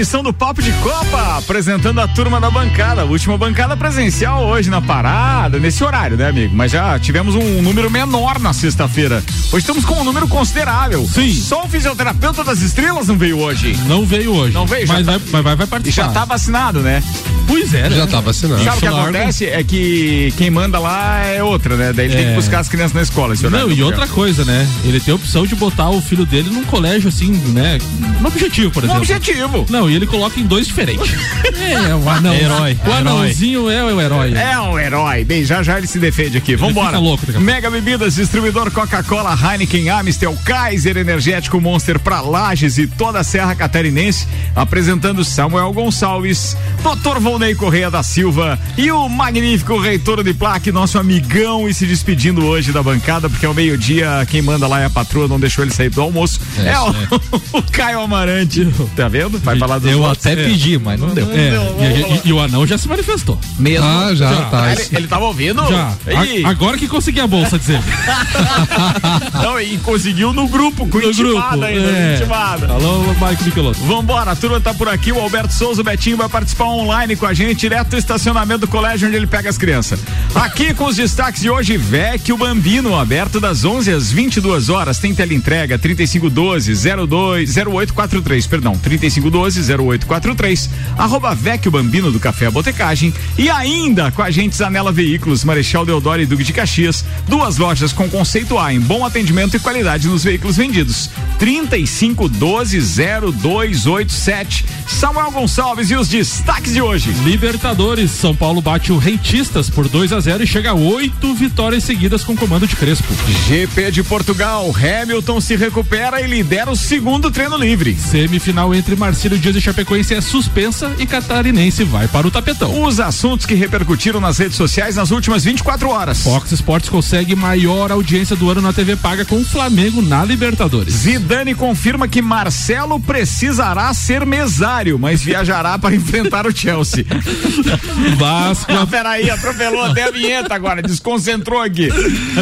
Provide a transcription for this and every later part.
edição do Papo de Copa, apresentando a turma da bancada, última bancada presencial hoje na parada, nesse horário, né, amigo? Mas já tivemos um número menor na sexta-feira. Hoje estamos com um número considerável. Sim. Só o fisioterapeuta das estrelas não veio hoje. Não veio hoje. Não veio, já mas, tá- vai, mas vai, vai E participar. já tá vacinado, né? Pois é, né? Já tá vacinado. Sabe o que larga. acontece? É que quem manda lá é outra, né? Daí ele tem É. que buscar as crianças na escola. esse horário Não, e outra coisa, né? Ele tem a opção de botar o filho dele num colégio assim, né? No objetivo, por exemplo. objetivo. Não, e ele coloca em dois diferentes. é, o anão. Herói, O herói. anãozinho é o herói. É um herói. Bem, já já ele se defende aqui. Vambora. fica louco. Mega Bebidas, distribuidor Coca-Cola, Heineken, Amistel, Kaiser, Energético Monster pra Lages e toda a Serra Catarinense. Apresentando Samuel Gonçalves, Dr. Volney Correia da Silva e o magnífico reitor de plaque, nosso amigão, e se despedindo hoje da bancada, porque ao meio-dia quem manda lá é a patroa, não deixou ele sair do almoço. É, É, o, o Caio Amarante. Tá vendo? Vai falar dos Eu até pedi, mas não deu. É, e, e- e o anão já se manifestou. Mesmo. Ah, já, Já. tá. Ele, ele tava ouvindo? Já. Agora que consegui a bolsa, dizer. Não, e conseguiu no grupo, com No intimada grupo. ainda, é. intimada. Alô, Mike Michelotto. Vambora, a turma tá por aqui, o Alberto Souza, o Betinho vai participar online com a gente, direto do estacionamento do colégio onde ele pega as crianças. Aqui com os destaques de hoje, Vecchio Bambino, aberto das 11 às 22 horas, tem teleentrega 3512 02 0843, perdão, 3512 0843, arroba Vecchio Bambino do Café Botecagem e ainda com a gente Zanela Veículos, Marechal Deodoro e Duque de Caxias, duas lojas com conceito A em bom atendimento e qualidade nos veículos vendidos. 3512 0287. Samuel Gonçalves e os destaques de hoje. Libertadores, São Paulo bate o Rentistas por 2 a 0 e chega a oito vitórias seguidas com comando de Crespo. GP de Portugal, Hamilton se recupera e lidera o segundo treino livre. Semifinal entre Marcílio Dias e Chapecoense é suspensa e Catarinense vai para o tapetão. Os assuntos que repercutiram nas redes sociais nas últimas 24 horas. Fox Sports consegue maior audiência do ano na TV paga com o Flamengo na Libertadores. Zidane confirma que Marcelo precisará ser mesário, mas viajará para enfrentar o Chelsea. Vasco, Ah, peraí, atropelou até a vinheta agora, desconcentrou aqui.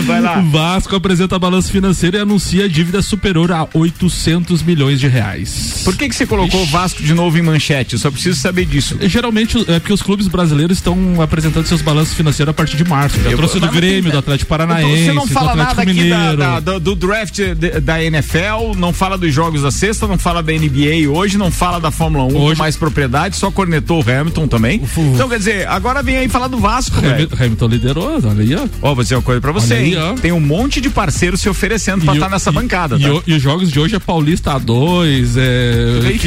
Vai lá. Vasco apresenta balanço financeiro e anuncia dívida superior a 800 milhões de reais. Por que que você colocou o Vasco de novo em manchete? Eu só preciso saber disso. Geralmente é porque os clubes brasileiros estão apresentando seus balanços financeiros a partir de março. Já Eu- trouxe do Grêmio, tem- do Atlético Então, Paranaense, você não fala do nada Atlético aqui da- Mineiro. da- do, draft da NFL, não fala dos jogos da sexta, não fala da NBA hoje, não fala da Fórmula 1 Hoje- com mais propriedade, só cornetou o Hamilton também. Então, quer dizer, agora vem aí falar do Vasco. Hamilton, Hamilton liderou, olha aí, ó. Ó, vou dizer uma coisa pra você, aí. Tem um monte de parceiros se oferecendo pra E estar o- nessa e- bancada, e, tá? o- e os jogos de hoje é Paulista A2, é. Ele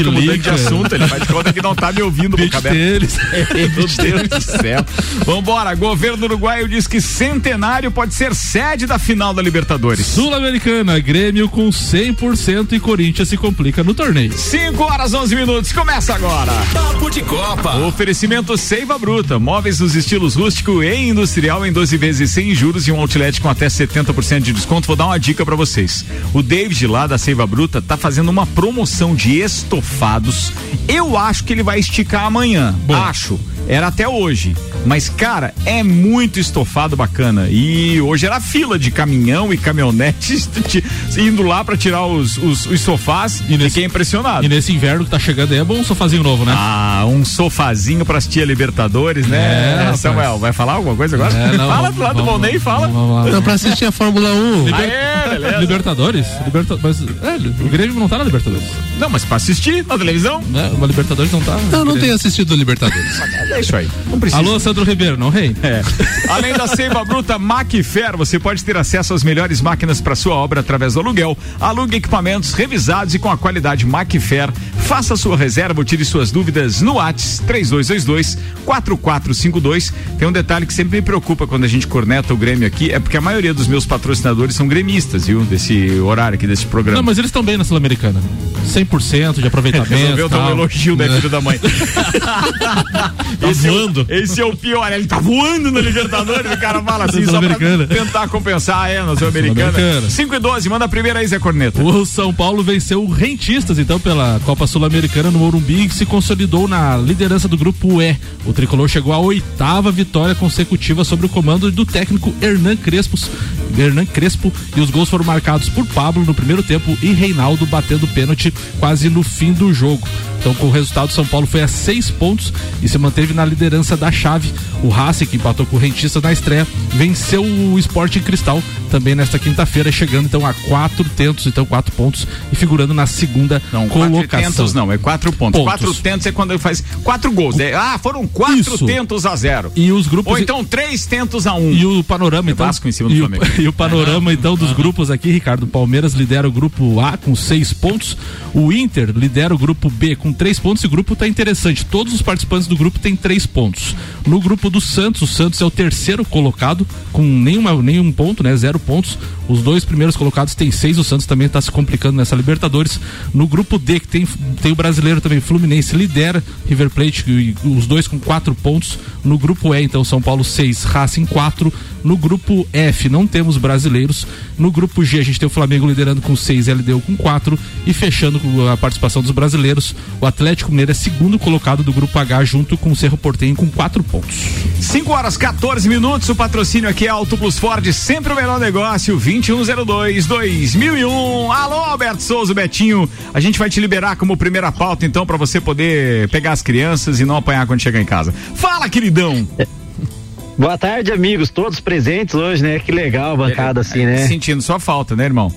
assunto, ele faz de conta que não tá me ouvindo, boca aberta. tênis. Meu Deus do céu. Vambora, governo uruguaio diz que Centenário pode ser sede da final da Libertadores. Sul-Americana, Grêmio com 100% e Corinthians se complica no torneio. 5 horas 11 minutos, começa agora. Papo de Copa. Oferecimento Seiva Bruta, móveis nos estilos rústico e industrial em 12 vezes sem juros e um outlet com até 70% de desconto. Vou dar uma dica pra vocês. O David lá da Seiva Bruta tá fazendo uma promoção de estofados. Eu acho que ele vai esticar amanhã. Acho. Era até hoje. Mas, cara, é muito estofado bacana. E hoje era fila de caminhão e caminhonetes indo lá pra tirar os, os, os sofás. E nesse- fiquei impressionado. E nesse inverno que tá chegando aí é bom um sofazinho novo, né? Ah, um sofazinho pra assistir a Libertadores, né? É, rapaz. Samuel, vai falar alguma coisa agora? É, não, fala vamos- do lado do vamos- Volney, fala. vamos lá. Não, pra assistir a Fórmula 1. Liber- Aê. Libertadores? Liberta... Mas, é, o Grêmio não tá na Libertadores. Não, mas pra assistir na televisão, Né? Uma Libertadores não tá. Eu não Grêmio. tenho assistido o Libertadores. é isso aí. Não precisa. Alô, Sandro Ribeiro, não rei? É. Além da Seiva Bruta Macfer, você pode ter acesso às melhores máquinas para sua obra através do aluguel. Alugue equipamentos revisados e com a qualidade Macfer. Faça sua reserva ou tire suas dúvidas no Whats 3222 4452. Tem um detalhe que sempre me preocupa quando a gente corneta o Grêmio aqui, é porque a maioria dos meus patrocinadores são gremistas, viu? Desse horário aqui desse programa. Não, mas eles estão bem na Sul-Americana. 100% de aproveitamento. Resolveu dar um tal. elogio, né, filho da mãe? esse voando. É o, esse é o pior, ele tá voando na Libertadores, o cara fala assim, só pra tentar compensar, é, na Sul-Americana. Sul-Americana. 5 e 12, manda a primeira aí, Zé Corneta. O São Paulo venceu o Rentistas, então, pela Copa Sul-Americana no Morumbi e se consolidou na liderança do grupo E. O tricolor chegou à oitava vitória consecutiva sobre o comando do técnico Hernan Crespos Hernan Crespo e os gols foram marcados por Pablo no primeiro tempo e Reinaldo batendo pênalti quase no fim do jogo. Então, com o resultado, São Paulo foi a seis pontos e se manteve na liderança da chave. O Racing, que empatou com o Rentista na estreia, venceu o Esporte Cristal também nesta quinta-feira, chegando então a quatro tentos, então quatro pontos e figurando na segunda não, colocação. Quatro tentos não, é quatro pontos. pontos. Quatro tentos é quando ele faz quatro gols. É, ah, foram quatro Isso. tentos a zero. E os grupos. Ou então três tentos a um. E o panorama, é então. Vasco em cima do e, Flamengo. O, e o panorama, então, dos grupos aqui, Ricardo Palmeiras lidera o grupo A com seis pontos. O Inter lidera o grupo B com três pontos e o grupo tá interessante. Todos os participantes do grupo têm três pontos. No grupo do Santos, o Santos é o terceiro colocado com nenhuma, nenhum ponto, né? Zero pontos. Os dois primeiros colocados têm seis. O Santos também está se complicando nessa Libertadores. No grupo D, que tem, tem o brasileiro também, Fluminense lidera River Plate, os dois com quatro pontos. No grupo E, então, São Paulo seis, Racing quatro. No grupo F, não temos brasileiros. No grupo G, a gente tem o Flamengo liderando com seis, LDU com quatro. E fechando com a participação dos brasileiros, o Atlético Mineiro é segundo colocado do grupo H, junto com o Cerro Portenho com quatro pontos. 5 horas 14 minutos. O patrocínio aqui é Auto Plus Ford, sempre o melhor negócio. 2102 2001. Alô, Alberto Souza, Betinho. A gente vai te liberar como primeira pauta, então, para você poder pegar as crianças e não apanhar quando chegar em casa. Fala, queridão. Boa tarde, amigos, todos presentes hoje, né? Que legal, bancada é, assim, né? Sentindo sua falta, né, irmão?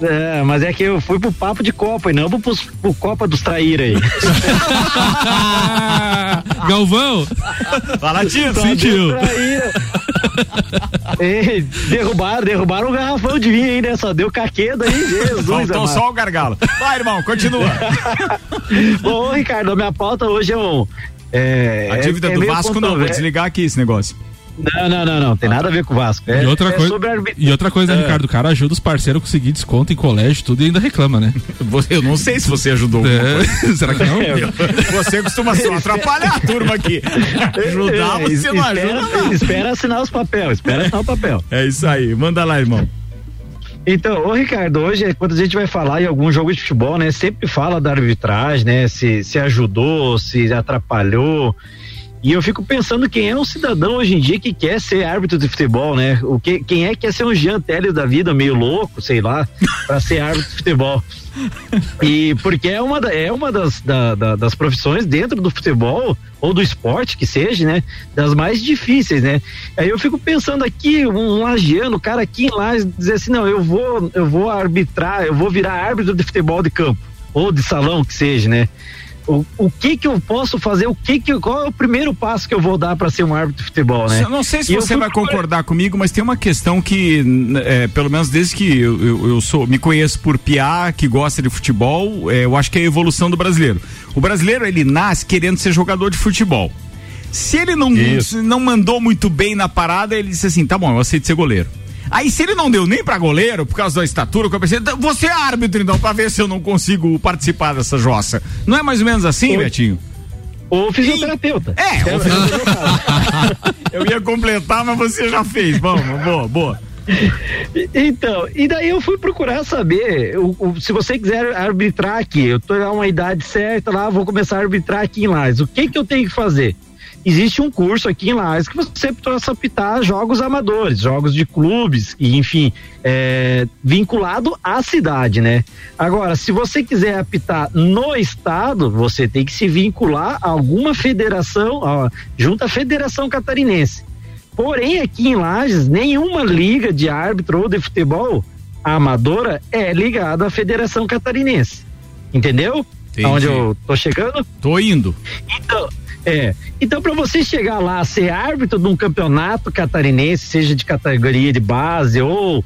É, mas é que eu fui pro papo de Copa e não pro, pro Copa dos Traíra aí. Galvão! Fala, tio, sentiu. Ei, derrubaram, derrubaram o garrafão de vinho aí, né? Só deu caqueda aí, Jesus. Faltou só o gargalo. Vai, irmão, continua. Bom, Ricardo, a minha pauta hoje é um. É, a dívida é, do é Vasco não, vou desligar aqui esse negócio. Não, não, não, não. Tem nada a ver com o Vasco. É, e outra é coisa, e outra coisa, é. Ricardo, o cara ajuda os parceiros a conseguir desconto em colégio, tudo e ainda reclama, né? Eu não sei se você ajudou. É. Será que não? Você costuma só atrapalhar a turma aqui. Ajudar, você espera, não ajuda. Não. Espera assinar os papéis, espera assinar o papel. É isso aí. Manda lá, irmão. Então, ô Ricardo, hoje quando a gente vai falar em algum jogo de futebol, né, sempre fala da arbitragem, né, se, se ajudou, se atrapalhou. E eu fico pensando quem é um cidadão hoje em dia que quer ser árbitro de futebol, né? O que, quem é que quer ser um Jean Teles da vida, meio louco, sei lá, para ser árbitro de futebol. E porque é uma, é uma das, da, da, das profissões dentro do futebol ou do esporte que seja, né? Das mais difíceis, né? Aí eu fico pensando aqui, um lagiano, cara aqui em Lages, dizer assim, não, eu vou, eu vou arbitrar, eu vou virar árbitro de futebol de campo ou de salão que seja, né? O, o que que eu posso fazer, o que que, qual é o primeiro passo que eu vou dar para ser um árbitro de futebol, né? Eu não sei se e você vai concordar comigo, mas tem uma questão que, é, pelo menos desde que eu, eu, eu, sou, me conheço por piá, que gosta de futebol, é, eu acho que é a evolução do brasileiro. O brasileiro, ele nasce querendo ser jogador de futebol. Se ele não, não mandou muito bem na parada, ele disse assim, tá bom, eu aceito ser goleiro. Aí se ele não deu nem pra goleiro, por causa da estatura, eu pensei, então, você é árbitro então, pra ver se eu não consigo participar dessa jossa. Não é mais ou menos assim, Betinho? Ou fisioterapeuta. É, ou fisioterapeuta. eu ia completar, mas você já fez. Vamos, boa, boa. Então, e daí eu fui procurar saber, o, o, se você quiser arbitrar aqui, eu tô a uma idade certa lá, vou começar a arbitrar aqui em Lages, o que que eu tenho que fazer? Existe um curso aqui em Lages que você possa apitar jogos amadores, jogos de clubes, e enfim, é, vinculado à cidade, né? Agora, se você quiser apitar no estado, você tem que se vincular a alguma federação, ó, junto à Federação Catarinense. Porém, aqui em Lages, nenhuma liga de árbitro ou de futebol amadora é ligada à Federação Catarinense. Entendeu? Entendi. Onde eu tô chegando? Tô indo. Então, é. Então, para você chegar lá, ser árbitro de um campeonato catarinense, seja de categoria de base ou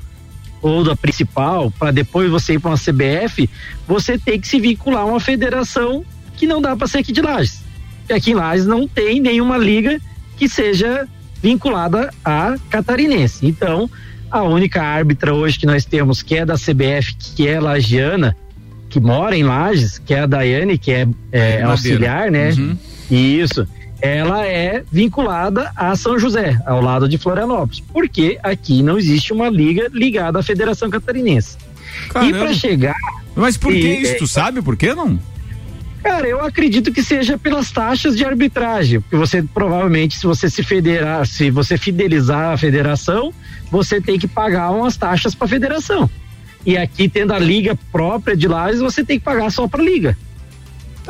ou da principal, para depois você ir para uma CBF, você tem que se vincular a uma federação que não dá para ser aqui de Lages. Porque aqui em Lages não tem nenhuma liga que seja vinculada a catarinense. Então, a única árbitra hoje que nós temos, que é da CBF, que é lagiana, que mora em Lages, que é a Daiane, que é, é auxiliar, né? Uhum. Isso. Ela é vinculada a São José, ao lado de Florianópolis, porque aqui não existe uma liga ligada à Federação Catarinense. Caramba. E para chegar. Mas por que isso? Tu sabe por que não? Cara, eu acredito que seja pelas taxas de arbitragem, porque você provavelmente, se você se federar, se você fidelizar a federação, você tem que pagar umas taxas para a federação. E aqui, tendo a liga própria de Lages, você tem que pagar só para a liga.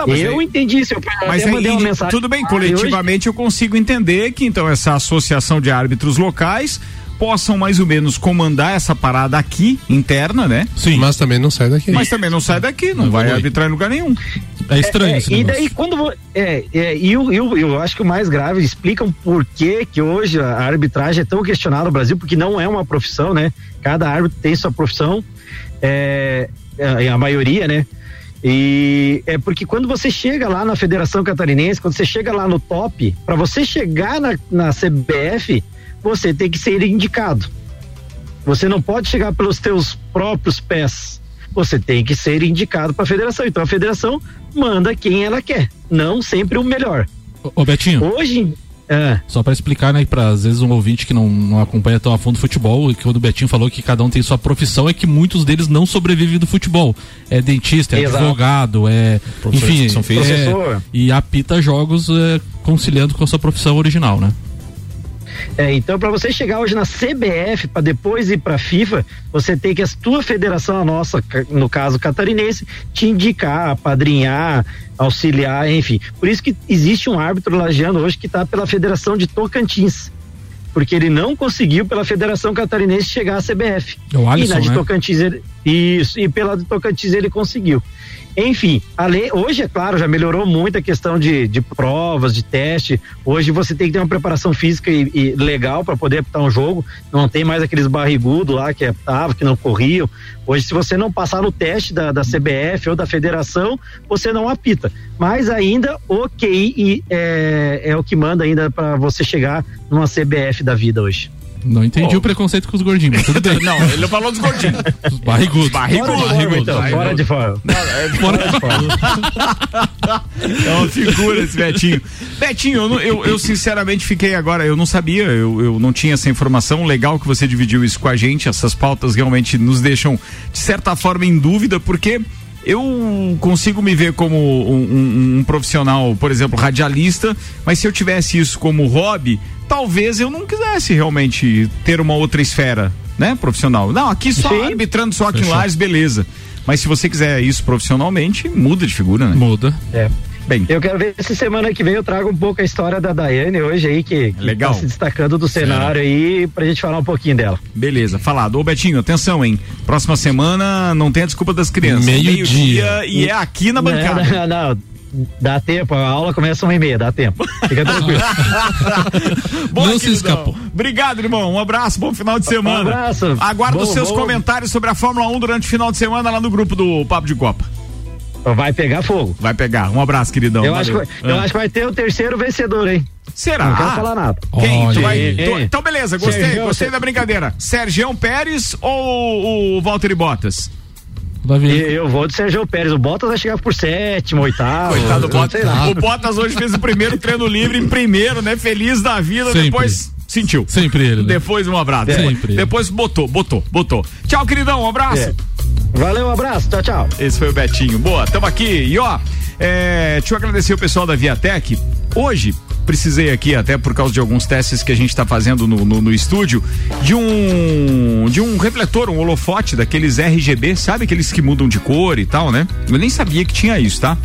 Tá, eu aí, entendi isso. Eu mas aí, uma mensagem. tudo bem, coletivamente hoje... eu consigo entender que então essa associação de árbitros locais possam mais ou menos comandar essa parada aqui, interna, né? Sim. Mas também não sai daqui. Mas também não sai daqui, não, não vai arbitrar em lugar nenhum. É estranho é, é, E daí quando é, é e eu, eu, eu acho que o mais grave explicam por que que hoje a arbitragem é tão questionada no Brasil, porque não é uma profissão, né? Cada árbitro tem sua profissão, é, é a maioria, né? E é porque quando você chega lá na Federação Catarinense, quando você chega lá no top, para você chegar na, na CBF, você tem que ser indicado. Você não pode chegar pelos teus próprios pés. Você tem que ser indicado para a federação. Então a federação manda quem ela quer, não sempre o melhor. Ô, ô Betinho. Hoje, é. Só para explicar, né, para às vezes um ouvinte que não, não acompanha tão a fundo futebol, que quando o Betinho falou que cada um tem sua profissão, é que muitos deles não sobrevivem do futebol. É dentista, é Exato. advogado, é. Enfim, é, e apita jogos é, conciliando com a sua profissão original, né? É, então, para você chegar hoje na CBF, para depois ir para a FIFA, você tem que a tua federação, a nossa, no caso catarinense, te indicar, padrinhar, auxiliar, enfim. Por isso que existe um árbitro lajeando hoje que está pela Federação de Tocantins porque ele não conseguiu pela Federação Catarinense chegar à CBF. É o Alisson, e na de né? Tocantins ele, isso, e pela de Tocantins ele conseguiu. Enfim, a lei, hoje, é claro, já melhorou muito a questão de, de provas, de teste. Hoje você tem que ter uma preparação física e, e legal para poder apitar um jogo. Não tem mais aqueles barrigudos lá que apitavam, que não corriam. Hoje, se você não passar no teste da, da CBF ou da federação, você não apita. Mas ainda o QI é, é o que manda ainda para você chegar numa CBF da vida hoje. Não entendi oh. o preconceito com os gordinhos, mas tudo bem. não, ele falou dos gordinhos. Os barrigudos. Barrigudos. Barrigudo, então. Fora de fora. É fora de fora. é uma figura esse Betinho. Betinho, eu, eu, eu, sinceramente fiquei agora, eu não sabia, eu, eu não tinha essa informação. Legal que você dividiu isso com a gente. Essas pautas realmente nos deixam, de certa forma, em dúvida, porque eu consigo me ver como um, um, um, profissional, por exemplo, radialista, mas se eu tivesse isso como hobby, talvez eu não quisesse realmente ter uma outra esfera, né, profissional. Não, aqui só Sim. arbitrando só aqui em Lages, beleza. Mas se você quiser isso profissionalmente, muda de figura, né? Muda. É. Bem. Eu quero ver se semana que vem eu trago um pouco a história da Daiane hoje aí, que, que Legal. tá se destacando do cenário aí, pra gente falar um pouquinho dela. Beleza, falado. Ô Betinho, atenção, hein? Próxima semana não tem a desculpa das crianças. Meio-dia. Meio e é aqui na bancada. Não, não, não. Dá tempo, a aula começa uma e meia, dá tempo. Fica tranquilo. Boa, não se escapou. Obrigado, irmão. Um abraço, bom final de semana. Um abraço. Aguardo os seus bom. comentários sobre a Fórmula 1 durante o final de semana lá no grupo do Papo de Copa. Vai pegar fogo. Vai pegar. Um abraço, queridão. Eu, acho que, eu ah. acho que vai ter o terceiro vencedor, hein? Será? Não quero falar nada. Quem? Tu vai, tu, então, beleza, gostei, Sergião, gostei da brincadeira. Sergião Pérez ou o Walter e Bottas? Eu vou de Sérgio Pérez. O Bottas vai chegar por sétimo, oitavo. Coitado do Bottas. O Bottas hoje fez o primeiro treino livre em primeiro, né? Feliz da vida. Sempre. Depois sentiu. Sempre ele. Né? Depois um abraço. É. Sempre. Depois botou, botou, botou. Tchau, queridão. Um abraço. É. Valeu, um abraço. Tchau, tchau. Esse foi o Betinho. Boa, tamo aqui. E ó, é, deixa eu agradecer o pessoal da Viatec. Hoje, precisei aqui, até por causa de alguns testes que a gente está fazendo no, no, no, estúdio, de um de um refletor, um holofote daqueles RGB, sabe aqueles que mudam de cor e tal, né? Eu nem sabia que tinha isso, tá?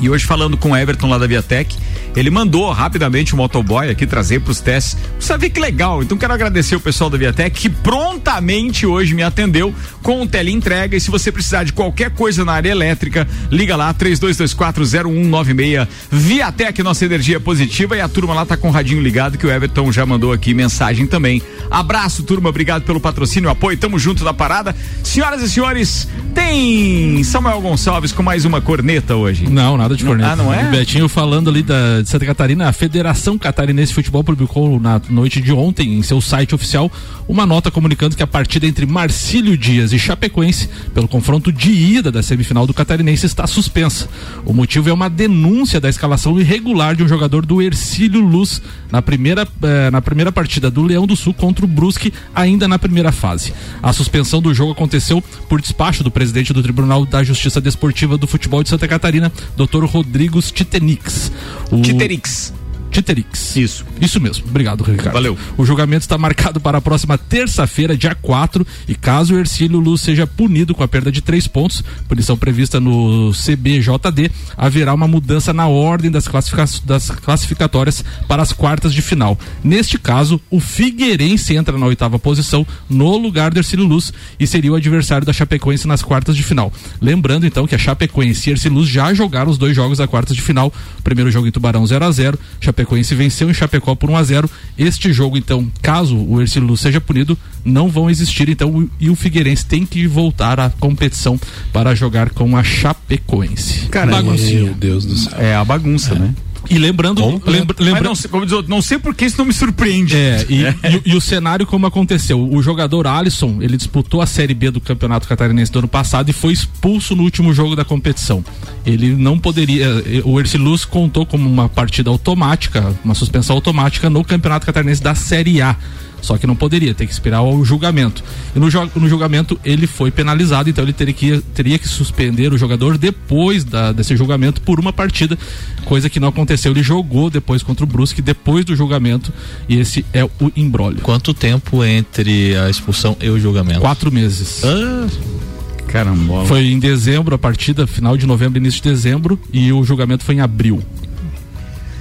E hoje falando com o Everton lá da Viatec, ele mandou rapidamente o motoboy aqui trazer para os testes. Você vê que legal. Então quero agradecer o pessoal da Viatec que prontamente hoje me atendeu com o teleentrega. E se você precisar de qualquer coisa na área elétrica, liga lá 32240196. Viatec, nossa energia positiva. E a turma lá tá com o radinho ligado que o Everton já mandou aqui mensagem também. Abraço, turma. Obrigado pelo patrocínio apoio. Tamo junto na parada. Senhoras e senhores, tem Samuel Gonçalves com mais uma corneta hoje. Não, nada de corneta. Ah, não é? O Betinho falando ali da de Santa Catarina, a Federação Catarinense de Futebol publicou na noite de ontem em seu site oficial uma nota comunicando que a partida entre Marcílio Dias e Chapecoense, pelo confronto de ida da semifinal do Catarinense, está suspensa. O motivo é uma denúncia da escalação irregular de um jogador do Ercílio Luz na primeira, eh, na primeira partida do Leão do Sul contra o Brusque, ainda na primeira fase. A suspensão do jogo aconteceu por despacho do presidente do Tribunal da Justiça Desportiva do Futebol de Santa Catarina, Dr. Rodrigo Titenix. O... Titerix. Titerix. Isso. Isso mesmo. Obrigado, Ricardo. Valeu. O julgamento está marcado para a próxima terça-feira, dia 4, e caso o Ercílio Luz seja punido com a perda de três pontos, punição prevista no CBJD, haverá uma mudança na ordem das, classifica das classificatórias para as quartas de final. Neste caso, o Figueirense entra na oitava posição no lugar do Ercílio Luz e seria o adversário da Chapecoense nas quartas de final. Lembrando então que a Chapecoense e Ercílio Luz já jogaram os dois jogos da quartas de final. O primeiro jogo em Tubarão 0 a 0 Chapecoense Chapecoense venceu em Chapecó por 1 a 0 Este jogo, então, caso o Ercílio seja punido, não vão existir, então, e o Figueirense tem que voltar à competição para jogar com a Chapecoense. Cara, meu Deus do céu. É a bagunça, é. né? E lembrando, lembra, lembra... não, como diz, não sei por que isso não me surpreende. É, e, é. E, e, o cenário como aconteceu. O jogador Alisson, ele disputou a Série B do Campeonato Catarinense do ano passado e foi expulso no último jogo da competição. Ele não poderia, eh, o Ercilus contou como uma partida automática, uma suspensão automática no Campeonato Catarinense da Série A. Só que não poderia, tem que esperar o julgamento. E no, no julgamento ele foi penalizado, então ele teria que, teria que suspender o jogador depois da, desse julgamento por uma partida, coisa que não aconteceu. Ele jogou depois contra o Brusque, depois do julgamento, e esse é o embrólio. Quanto tempo entre a expulsão e o julgamento? Quatro meses. Ah. Caramba. Foi em dezembro a partida, final de novembro, início de dezembro, e o julgamento foi em abril.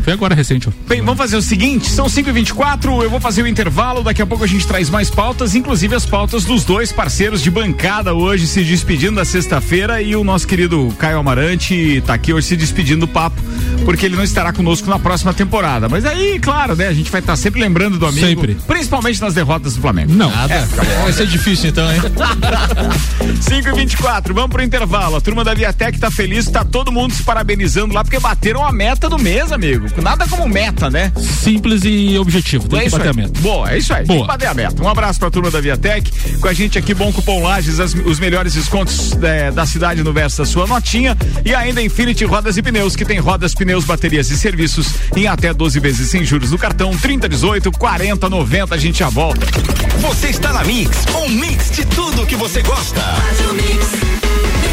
Foi agora recente. Ó. Bem, vamos fazer o seguinte: são 5h24, eu vou fazer o intervalo. Daqui a pouco a gente traz mais pautas, inclusive as pautas dos dois parceiros de bancada hoje se despedindo da sexta-feira. E o nosso querido Caio Amarante está aqui hoje se despedindo do papo, porque ele não estará conosco na próxima temporada. Mas aí, claro, né? A gente vai estar tá sempre lembrando do amigo. Sempre. Principalmente nas derrotas do Flamengo. Não. Nada. É, vai ser difícil então, hein? 5h24, vamos pro intervalo. A turma da Viatec tá feliz, tá todo mundo se parabenizando lá, porque bateram a meta do mês, amigo. Nada como meta, né? Simples e objetivo. Tem é que bater a meta. Boa, é isso aí. Boa. Tem que bater a meta. Um abraço pra turma da Viatec. Com a gente aqui, Bom Cupom Lages, as, os melhores descontos é, da cidade no verso da sua notinha. E ainda Infinity Rodas e Pneus, que tem rodas, pneus, baterias e serviços em até 12 vezes sem juros no cartão 3018 4090. A gente já volta. Você está na Mix, um mix de tudo que você gosta. Faz o mix.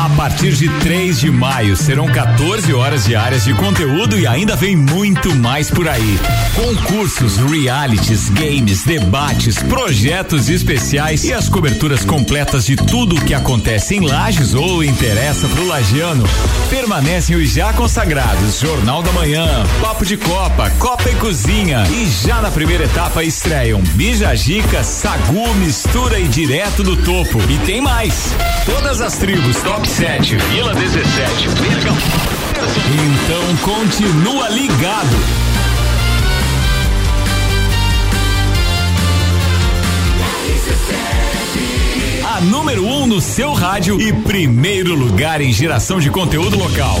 A partir de 3 de maio serão 14 horas diárias de conteúdo e ainda vem muito mais por aí. Concursos, realities, games, debates, projetos especiais e as coberturas completas de tudo o que acontece em Lages ou interessa pro lagiano. Permanecem os já consagrados Jornal da Manhã, Papo de Copa, Copa e Cozinha e já na primeira etapa estreiam Bijagica, Sagu, Mistura e Direto do Topo. E tem mais. Todas as tribos Top 7, Vila 17, Bergamo. Então continua ligado. A número 1 um no seu rádio e primeiro lugar em geração de conteúdo local.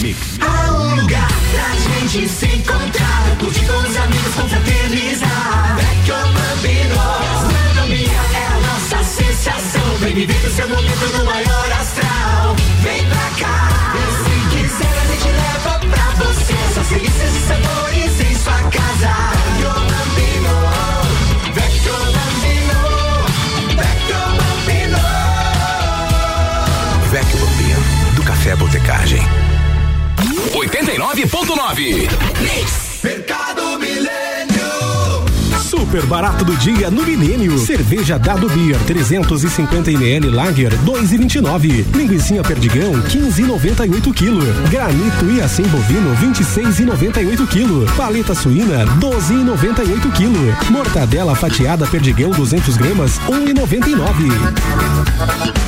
Mix. Há um lugar pra gente se encontrar, curtir com os amigos, confraternizar. Vecchio Bambino, gastronomia é a nossa sensação. Vem viver o seu momento no maior astral. Vem pra cá, e se quiser a gente leva pra você. Só delícias e sabores em sua casa. Vecchio Bambino, Vecchio Bambino, Vecchio Bambino. Vecchio Bambino, do Café Botecagem. 89.9. Mercado Milênio. Super barato do dia no Milênio. Cerveja Dado Beer 350 ml Lager 2,29. Linguiça Perdigão 15,98 kg. Granito e assim bovino 26,98 kg. Paleta suína 12,98 kg. Mortadela fatiada Perdigão 200 gramas 1,99.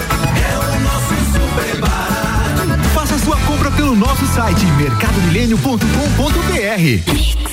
Nosso site mercadomilênio.com.br.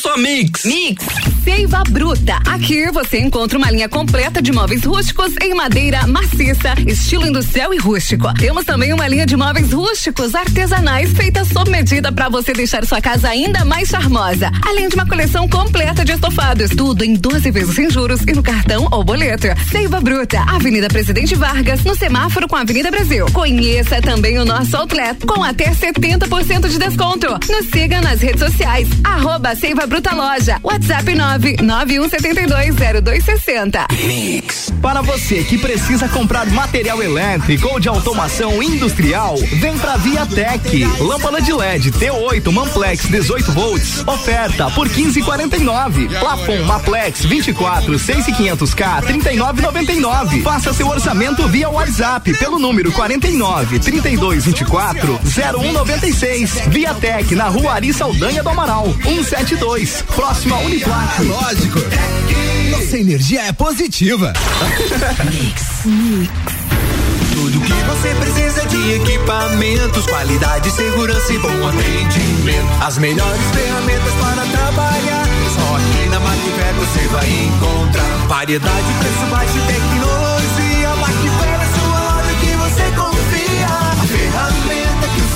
Sou Mix. Mix. Seiva Bruta. Aqui você encontra uma linha completa de móveis rústicos em madeira maciça, estilo industrial e rústico. Temos também uma linha de móveis rústicos artesanais feita sob medida para você deixar sua casa ainda mais charmosa. Além de uma coleção completa de estofados, tudo em 12 vezes sem juros e no cartão ou boleto. Seiva Bruta, Avenida Presidente Vargas, no semáforo com a Avenida Brasil. Conheça também o nosso outlet com até 70% de desconto. Nos siga nas redes sociais. Arroba Seiva Bruta Loja. WhatsApp 991720260. Mix. Para você que precisa comprar material elétrico ou de automação industrial, vem pra Viatec. Lâmpada de LED T8 Manplex 18 volts. Oferta por 15,49. Plafon Maplex 24 6500K 39,99. Faça seu orçamento via WhatsApp pelo número 49 3224 0196. Viatec na Rua Ari Saldanha do Amaral 172. Próximo a Uniplac. Lógico. Nossa energia é positiva. Mix. Mix. Tudo que você precisa de equipamentos, qualidade, segurança e bom atendimento. As melhores ferramentas para trabalhar. Só aqui na Macfer você vai encontrar variedade, preço baixo e tecnologia.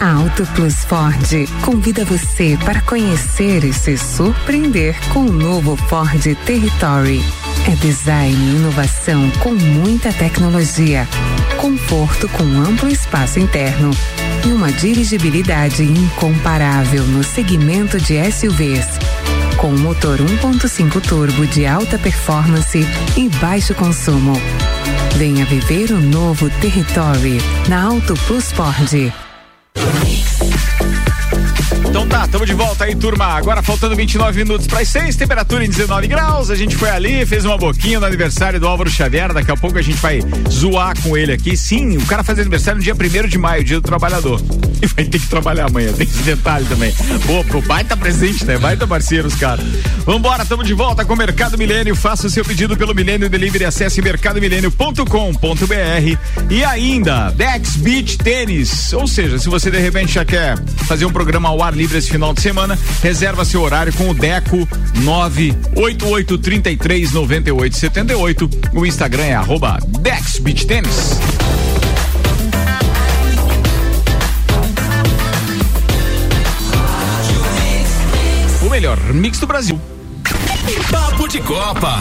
A Auto Plus Ford convida você para conhecer e se surpreender com o novo Ford Territory. É design e inovação com muita tecnologia, conforto com amplo espaço interno e uma dirigibilidade incomparável no segmento de SUVs. Com motor 1.5 turbo de alta performance e baixo consumo. Venha viver o novo Territory na Auto Plus Ford. Mix. Então tá, tamo de volta aí, turma. Agora faltando 29 minutos para as 6, temperatura em 19 graus. A gente foi ali, fez uma boquinha no aniversário do Álvaro Xavier. Daqui a pouco a gente vai zoar com ele aqui. Sim, o cara faz aniversário no dia 1 de maio, dia do trabalhador. E vai ter que trabalhar amanhã, tem esse detalhe também. Pô, pro baita presente, né? Baita parceiros, cara. Vambora, tamo de volta com o Mercado Milênio. Faça o seu pedido pelo Milênio Delivery. Acesse mercadomilênio.com.br e ainda Dex Beach Tênis. Ou seja, se você de repente já quer fazer um programa ao ar livre esse final de semana, reserva seu horário com o Deco 988339878. O Instagram é arroba. O melhor mix do Brasil. Papo de Copa.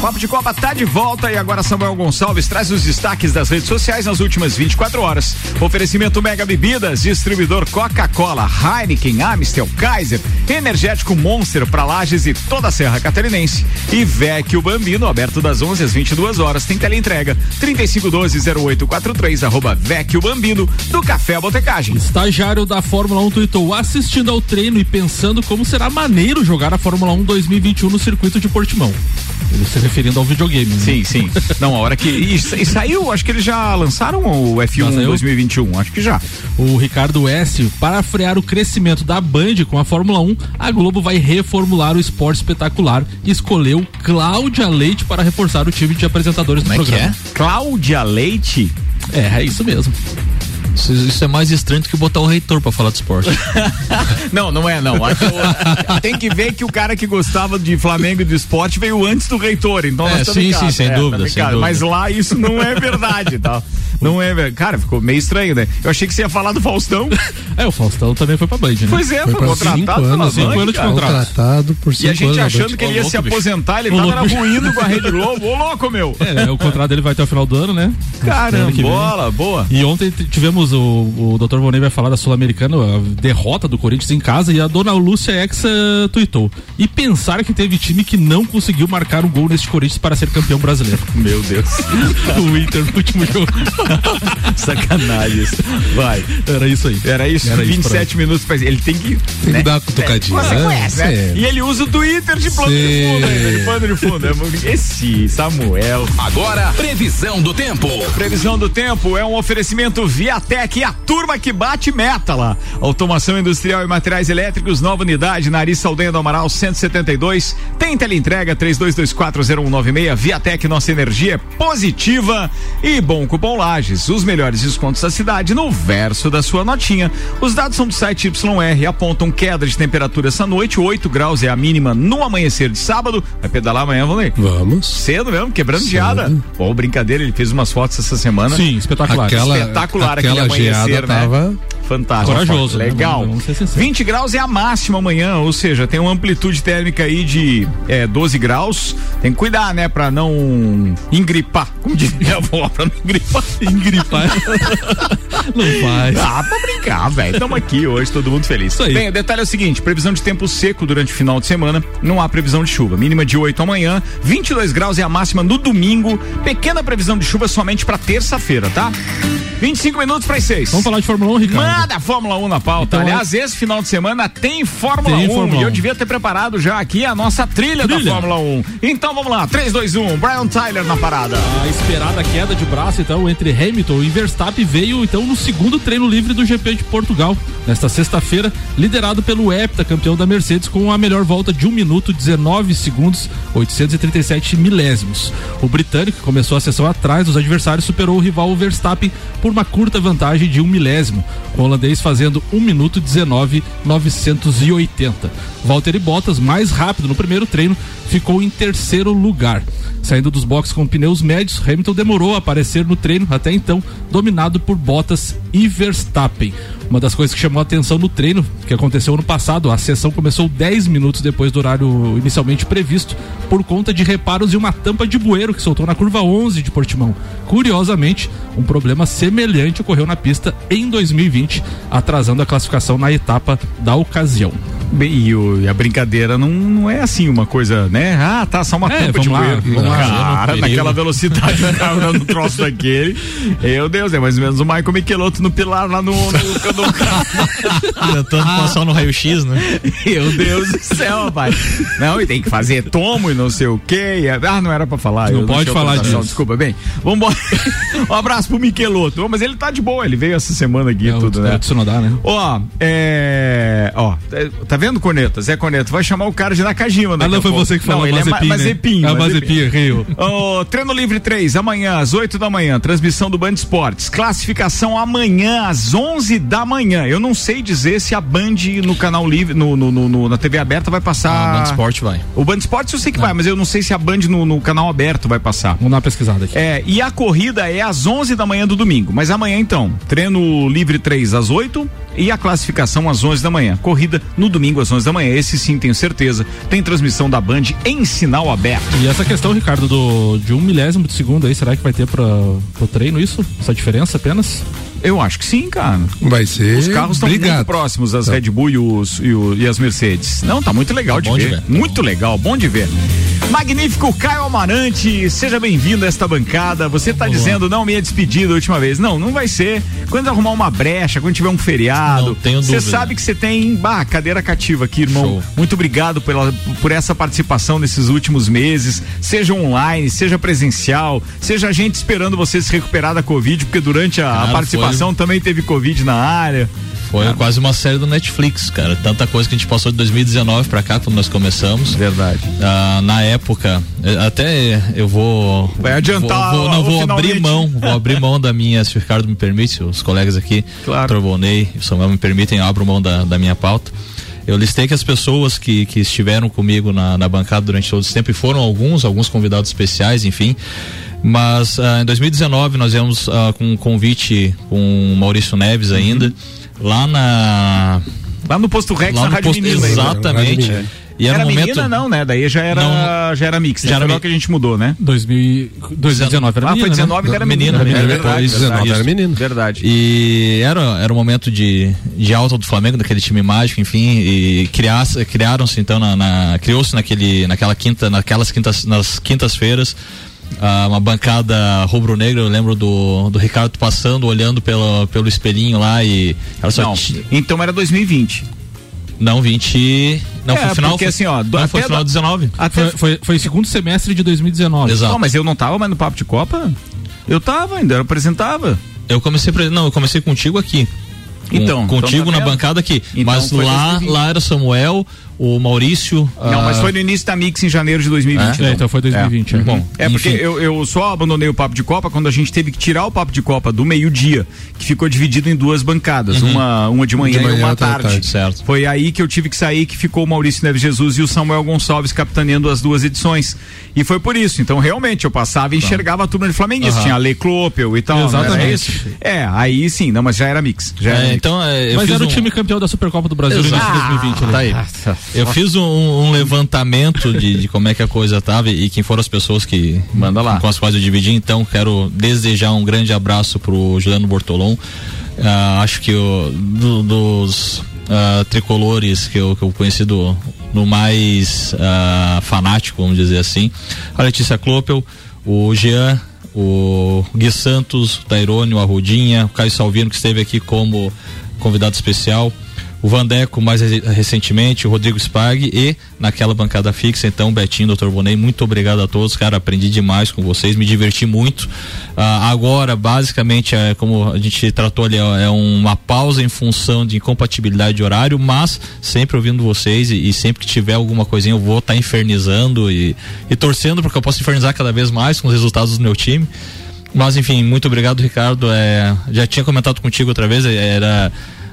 Papo de Copa tá de volta e agora Samuel Gonçalves traz os destaques das redes sociais nas últimas 24 horas. Oferecimento Mega Bebidas, distribuidor Coca-Cola, Heineken, Amstel, Kaiser, Energético Monster para Lages e toda a Serra Catarinense. E Vecchio Bambino, aberto das 11 às 22 horas, tem teleentrega 3512-0843, arroba Vecchio Bambino, do Café Botecagem. Estagiário da Fórmula 1 tweetou assistindo ao treino e pensando como será maneiro jogar a Fórmula 1 2021 no circuito de Portimão. Ele se referindo ao videogame. Né? Sim, sim. Não, a hora que. E, e saiu, acho que eles já lançaram o F1 2021, acho que já. O Ricardo S, para frear o crescimento da Band com a Fórmula 1, a Globo vai reformular o esporte espetacular e escolheu Cláudia Leite para reforçar o time de apresentadores Como do é programa. Que é? Cláudia Leite? É, é isso mesmo. Isso, isso, é mais estranho do que botar o reitor pra falar de esporte. não, não é não. Tem que ver que o cara que gostava de Flamengo e do esporte veio antes do reitor. Então é, sim, sim, sem, é, dúvida, sem dúvida. Mas lá isso não é verdade, tá? Não é verdade. Cara, ficou meio estranho, né? Eu achei que você ia falar do Faustão. é, o Faustão também foi pra Band, né? Pois é, foi, foi contratado anos, cinco anos de contrato. Contratado por cinco E a gente achando que ele ia se aposentar, ele tava ruindo com a Rede Globo. Ô, louco, meu! É, o contrato dele vai até o final do ano, né? Caramba, bola, boa. E ontem tivemos o, o Dr. Vonei vai falar da Sul-Americana, a derrota do Corinthians em casa, e a dona Lúcia Exa tweetou. E pensar que teve time que não conseguiu marcar um gol neste Corinthians para ser campeão brasileiro. Meu Deus. o Inter no último jogo. Sacanagem. Vai. Era isso aí. Era isso. Era 27 isso minutos pra Ele tem que. Tem né? que dar uma cutucadinha. É, você conhece, né? E ele usa o Twitter de plano de fundo ainda, de plano de fundo. Esse Samuel. Agora, previsão do tempo. Previsão do tempo é um oferecimento Viatec e a turma que bate meta lá. Automação industrial e materiais elétricos, nova unidade, Nariz Saldanha do Amaral 172. Tem teleentrega 32240196. Viatec, nossa energia é positiva. E bom cupom Lages, os melhores descontos da cidade no verso da sua notinha. Os dados são do site YR, apontam queda de temperatura essa noite, 8 graus é a mínima no amanhecer de sábado. Vai pedalar amanhã, vamos ler? Vamos. Cedo mesmo, quebrando geada. Pô, brincadeira, ele fez umas fotos essa semana. Sim, espetacular. Aquela, espetacular aquela aquele amanhecer, né? Tava... Fantástico. Corajoso. Legal. Né? 20 graus é a máxima amanhã, ou seja, tem uma amplitude térmica aí de é, 12 graus. Tem que cuidar, né, pra não engripar. Como diz minha avó, pra não engripar. engripar. não faz. Ah, pra brincar, velho. Estamos aqui hoje, todo mundo feliz. Isso aí. Bem, o detalhe é o seguinte: previsão de tempo seco durante o final de semana. Não há previsão de chuva. Mínima de 8 amanhã. 22 graus é a máxima no domingo. Pequena previsão de chuva somente pra terça-feira, tá? 25 minutos para as 6. Vamos falar de Fórmula 1, Ricardo? Manda a Fórmula 1 na pauta. Então, Aliás, esse final de semana tem Fórmula Tem 1 Fórmula e eu 1. devia ter preparado já aqui a nossa trilha, da Trilha. Fórmula 1. Então vamos lá, 3, 2, 1, Brian Tyler na parada. A esperada queda de braço, então, entre Hamilton e Verstappen veio, então, no segundo treino livre do GP de Portugal, nesta sexta-feira, liderado pelo Hepta, campeão da Mercedes, com a melhor volta de 1 minuto, 19 segundos, 837 milésimos. O britânico, que começou a sessão atrás dos adversários, superou o rival Verstappen por uma curta vantagem de um milésimo, com o holandês fazendo 1 minuto 19 980. Valtteri Bottas, mais rápido no primeiro treino, ficou em terceiro lugar. Saindo dos boxes com pneus médios, Hamilton demorou a aparecer no treino, até então dominado por Bottas e Verstappen. Uma das coisas que chamou a atenção no treino, que aconteceu ano passado, a sessão começou 10 minutos depois do horário inicialmente previsto, por conta de reparos em uma tampa de bueiro que soltou na curva 11 de Portimão. Curiosamente, um problema semelhante ocorreu na pista em 2020, atrasando a classificação na etapa da ocasião. Bem, e, o- e a brincadeira não, não é assim uma coisa, né? Ah, tá, só uma É, tampa de lá, bueiro. vamos lá. Cara, naquela velocidade o carro dando um troço daquele. Meu Deus, é mais ou menos o Michael Michelotto no pilar lá no, no, no Tentando passar no raio-x, né? Meu Deus do céu, rapaz. Não, e tem que fazer tomo e não sei o quê. e- Ah, não era pra falar. Não pode falar disso. Desculpa, bem. Vambora. Um abraço pro Michelotto. Ô, Mas ele tá de boa, ele veio essa semana aqui É, tudo, o, né? Tsunoda, né? Ó, é. Ó, tá- tá vendo, Corneta? Zé Corneta, vai chamar o cara de Nakajima, né? Ah, não, foi você que falou, Não, ele é Mazepin, Ma- né? Mazepin. É, Mazepin, Rio. Ô, treino livre 3, amanhã às 8 da manhã, transmissão do Band Esportes. Classificação amanhã às 11 da manhã. Eu não sei dizer se a Band no canal livre, no, no- no- na TV aberta vai passar. Ah, Band Sport vai. O Band Esportes eu sei que vai, mas eu não sei se a Band no, no canal aberto vai passar. Vamos dar uma pesquisada aqui. É, e a corrida é às 11 da manhã do domingo. Mas amanhã então, treino livre 3 às 8 e a classificação às 11 da manhã. Corrida no domingo domingo às 11 da manhã. Esse sim, tenho certeza. Tem transmissão da Band em sinal aberto. E essa questão, Ricardo, do, de um milésimo de segundo aí, será que vai ter para o treino isso? Essa diferença apenas? Eu acho que sim, cara. Vai ser. Os carros estão muito próximos, as Tá. Red Bull e, os, e, o- e as Mercedes. Não, tá muito legal de bom de ver. ver. Muito legal, bom de ver. Magnífico Caio Amarante, seja bem-vindo a esta bancada. Você tá dizendo, não, minha despedida a última vez. Não, não vai ser. Quando arrumar uma brecha, quando tiver um feriado. Não tenho Você sabe que você tem, bah, cadeira cativa aqui, irmão. Show. Muito obrigado pela, por essa participação nesses últimos meses, seja online, seja presencial, seja a gente esperando você se recuperar da Covid, porque durante a, a Cara, participação também teve Covid na área. Foi quase uma série do Netflix, cara. Tanta coisa que a gente passou de 2019 pra cá, quando nós começamos. Verdade. Ah, na época, eh, até eu vou. Vai adiantar Vou, vou, não, vou finalmente. abrir mão, vou abrir mão da minha, se o Ricardo me permite, os colegas aqui, Claro. Trovonei e o Samuel me permitem, eu abro mão da, da minha pauta. Eu listei que as pessoas que, que estiveram comigo na, na bancada durante todo esse tempo, e foram alguns, alguns convidados especiais, enfim. Mas ah, em 2019 nós viemos ah, com um convite com o Maurício Neves ainda, lá na. Lá no posto Rex, lá na no Rádio posto, ainda. Exatamente. E era, era momento. menina não, né? Daí já era, já era mix. Já Já era era mi- que a gente mudou, né? 2000, 2019 era Ah, foi menina, 19 né? era menina. Menina, é menina, verdade, depois, verdade. 19 era menino. Verdade. E era, era um momento de, de alta do Flamengo, daquele time mágico, enfim, e criasse- criaram-se então na, na- criou-se naquele naquela quinta, naquelas quintas nas quintas-feiras ah, uma bancada rubro-negra, eu lembro do, do Ricardo passando, olhando pelo, pelo espelhinho lá e era só Não, então era 2020. Não 20 não É, foi final porque foi, assim, ó, do- não, foi final da- 19 Até, Foi, foi, foi segundo semestre de 2019. Exato. Não, mas eu não tava mais no papo de Copa? Eu tava ainda, eu apresentava. Eu comecei não, eu comecei contigo aqui. Com- Então, contigo então na bancada aqui. Então mas lá, 2020. lá era Samuel, o Maurício. Não, ah, mas foi no início da Mix em janeiro de 2020. É, então foi 2020, É, é. Bom, é porque eu, eu só abandonei o papo de Copa quando a gente teve que tirar o papo de Copa do meio-dia, que ficou dividido em duas bancadas, uma, uma de manhã De manhã, e uma tarde. tarde. Certo. Foi aí que eu tive que sair, que ficou o Maurício Neves Jesus e o Samuel Gonçalves capitaneando as duas edições. E foi por isso. Então, realmente, eu passava e enxergava a turma de Flamenguista. Aham. Tinha a Lei Clopel e tal. era Exatamente. isso? É, aí sim, não, mas já era mix. Já era É, mix. então, é, eu Mas fiz era o um- time campeão da Supercopa do Brasil no início de 2020. Tá ali. aí. Eu fiz um, um levantamento de, de como é que a coisa tava e quem foram as pessoas que Manda lá. com as quais eu dividi. Então, quero desejar um grande abraço pro Juliano Bortolom. Ah, acho que o, do- dos ah, tricolores que eu, que eu conheci do, no mais ah, fanático, vamos dizer assim, a Letícia Klopel, o Jean, o Gui Santos, o Tairone, o Arrudinha, o Caio Salvino, que esteve aqui como convidado especial o Vandeco mais re- recentemente, o Rodrigo Spag e naquela bancada fixa, então Betinho, Dr. Bonei, muito obrigado a todos, cara, aprendi demais com vocês, me diverti muito. Ah, agora, basicamente, é, como a gente tratou ali, ó, é uma pausa em função de incompatibilidade de horário, mas sempre ouvindo vocês e, e sempre que tiver alguma coisinha eu vou estar infernizando e, e torcendo porque eu posso infernizar cada vez mais com os resultados do meu time. Mas enfim, muito obrigado, Ricardo. É, já tinha comentado contigo outra vez, é, era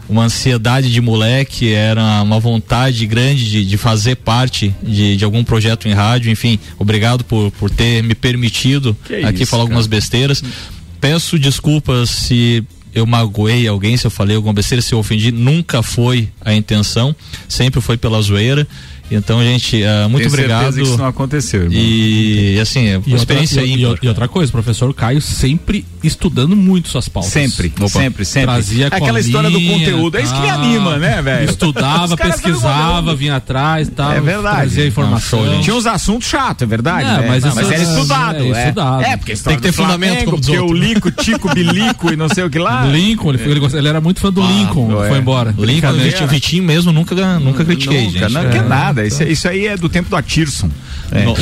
uma ansiedade de moleque, era uma vontade grande de, de fazer parte de, de algum projeto em rádio. Enfim, obrigado por, por ter me permitido Que aqui isso, falar algumas cara. besteiras. Peço desculpas se eu magoei alguém, se eu falei alguma besteira, se eu ofendi, nunca foi a intenção, sempre foi pela zoeira. Então, gente, ah, muito Tenho obrigado. que isso não aconteceu, irmão. E assim, é E uma outra, experiência e, e- ímpar. e outra coisa, o professor Caio sempre estudando muito suas pautas. Sempre, Opa. sempre, sempre. Trazia Aquela história do conteúdo, é isso que me tal. anima, né, velho? Estudava, pesquisava, vinha atrás e tal. É verdade. Trazia informação. Não, show, Tinha uns assuntos chatos, é verdade. É, né? mas Não, essas- era estudado. é, É, estudado. É, porque Tem que ter fundamento, Flamengo, como diz porque o outro. Lico, Tico, Bilico e não sei o que lá. Lincoln, ele, foi- ele, ele era muito fã do Lincoln, é. foi embora. Lincoln, Brincadeira. Vitinho, Vitinho mesmo, nunca, nunca critiquei, Nunca, gente. não, É. que é nada. Isso, isso aí é do tempo do Atirson. É. Não,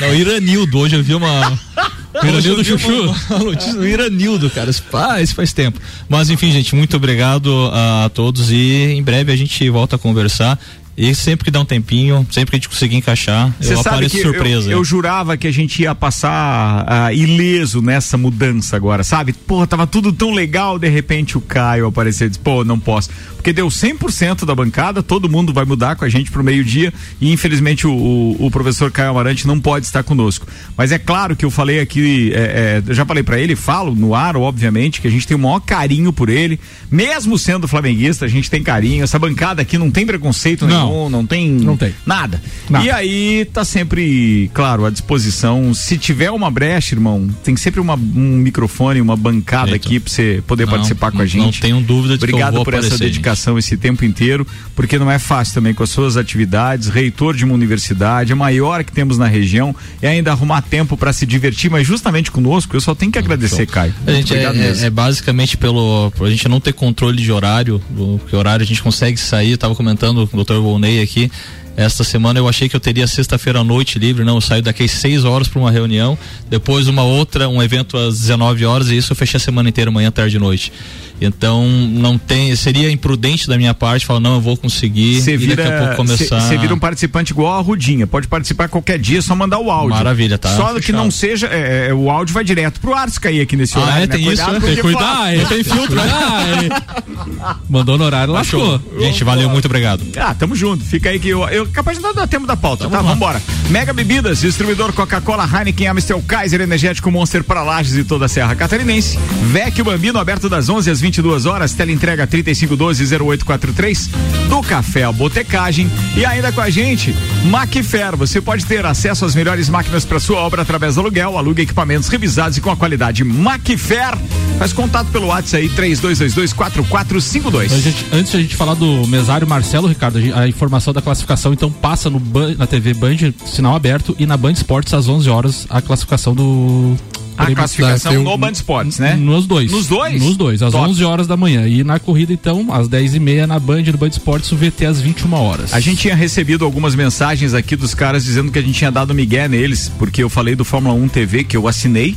não, Iranildo, hoje eu vi uma. Iranildo eu vi Chuchu. Uma, uma notícia do Iranildo, cara. Isso, ah, isso faz tempo. Mas enfim, gente, muito obrigado a todos e em breve a gente volta a conversar. E sempre que dá um tempinho, sempre que a gente conseguir encaixar, Você eu apareço surpresa. Eu, eu jurava que a gente ia passar ah, ileso nessa mudança agora, sabe? Pô, tava tudo tão legal, de repente o Caio apareceu e disse, pô, não posso. Porque deu 100% da bancada, todo mundo vai mudar com a gente pro meio-dia e infelizmente o, o- o professor Caio Amarante não pode estar conosco. Mas é claro que eu falei aqui, é, é, eu já falei pra ele, falo no ar, obviamente, que a gente tem o maior carinho por ele, mesmo sendo flamenguista, a gente tem carinho. Essa bancada aqui não tem preconceito nenhum. não, não tem, Não tem. nada. Nada. E aí tá sempre, claro, à disposição. Se tiver uma brecha, irmão, tem sempre uma- um microfone, uma bancada Eita. aqui pra você poder Não, participar com a não gente. tenho dúvida de que eu Obrigado vou por essa aparecer, dedicação esse tempo inteiro, porque não é fácil também com as suas atividades, reitor de uma universidade, a maior que temos na região, e ainda arrumar tempo para se divertir, mas justamente conosco, eu só tenho que agradecer, Caio. A gente é, é- é basicamente pelo por a gente não ter controle de horário, do- que horário a gente consegue sair. Eu tava comentando com o Dr. Volney aqui. Esta semana eu achei que eu teria sexta-feira à noite livre, não, eu saio daqui às 6 horas para uma reunião, depois uma outra, um evento às 19 horas e isso eu fechei a semana inteira, manhã, tarde e noite. Então não tem, seria imprudente da minha parte falar não, eu vou conseguir Você e daqui a pouco vira, começar. você vira um participante igual a Rudinha. Pode participar qualquer dia, é só mandar o áudio. Maravilha, tá Só que fechado. não seja. é, é, o áudio vai direto pro Ars cair aqui nesse Ah, horário. é? né? Tem isso, Cuidado né? o Tem que que cuidar, hein? Tem filtro, né? Mandou no horário, lascou. Gente, valeu, muito obrigado. Ah, tamo junto. Fica aí que eu, eu capaz de não dar tempo da pauta, tá? Vambora. Mega Bebidas, distribuidor Coca-Cola, Heineken, Amstel, Kaiser, Energético Monster para Lages e toda a Serra Catarinense. Vecchio Bambino, aberto das 11 às 22 horas, tela entrega 3512-0843. Do Café à Botecagem. E ainda com a gente, Macfer. Você pode ter acesso às melhores máquinas para sua obra através do aluguel, aluga equipamentos revisados e com a qualidade Macfer. Faz contato pelo WhatsApp aí, 3222-4452. A gente- antes de a gente falar do mesário Marcelo, Ricardo, a informação da classificação então passa no na TV Band, sinal aberto, e na Band Esportes às 11 horas a classificação do. A prêmio- classificação um- no Band Esportes, né? Nos dois. Nos dois? Nos dois, às Top. 11 horas da manhã. E na corrida, então, às 10h30 na Band, no Band Esportes, o VT às 21 horas. A gente tinha recebido algumas mensagens aqui dos caras dizendo que a gente tinha dado migué neles, porque eu falei do Fórmula 1 TV que eu assinei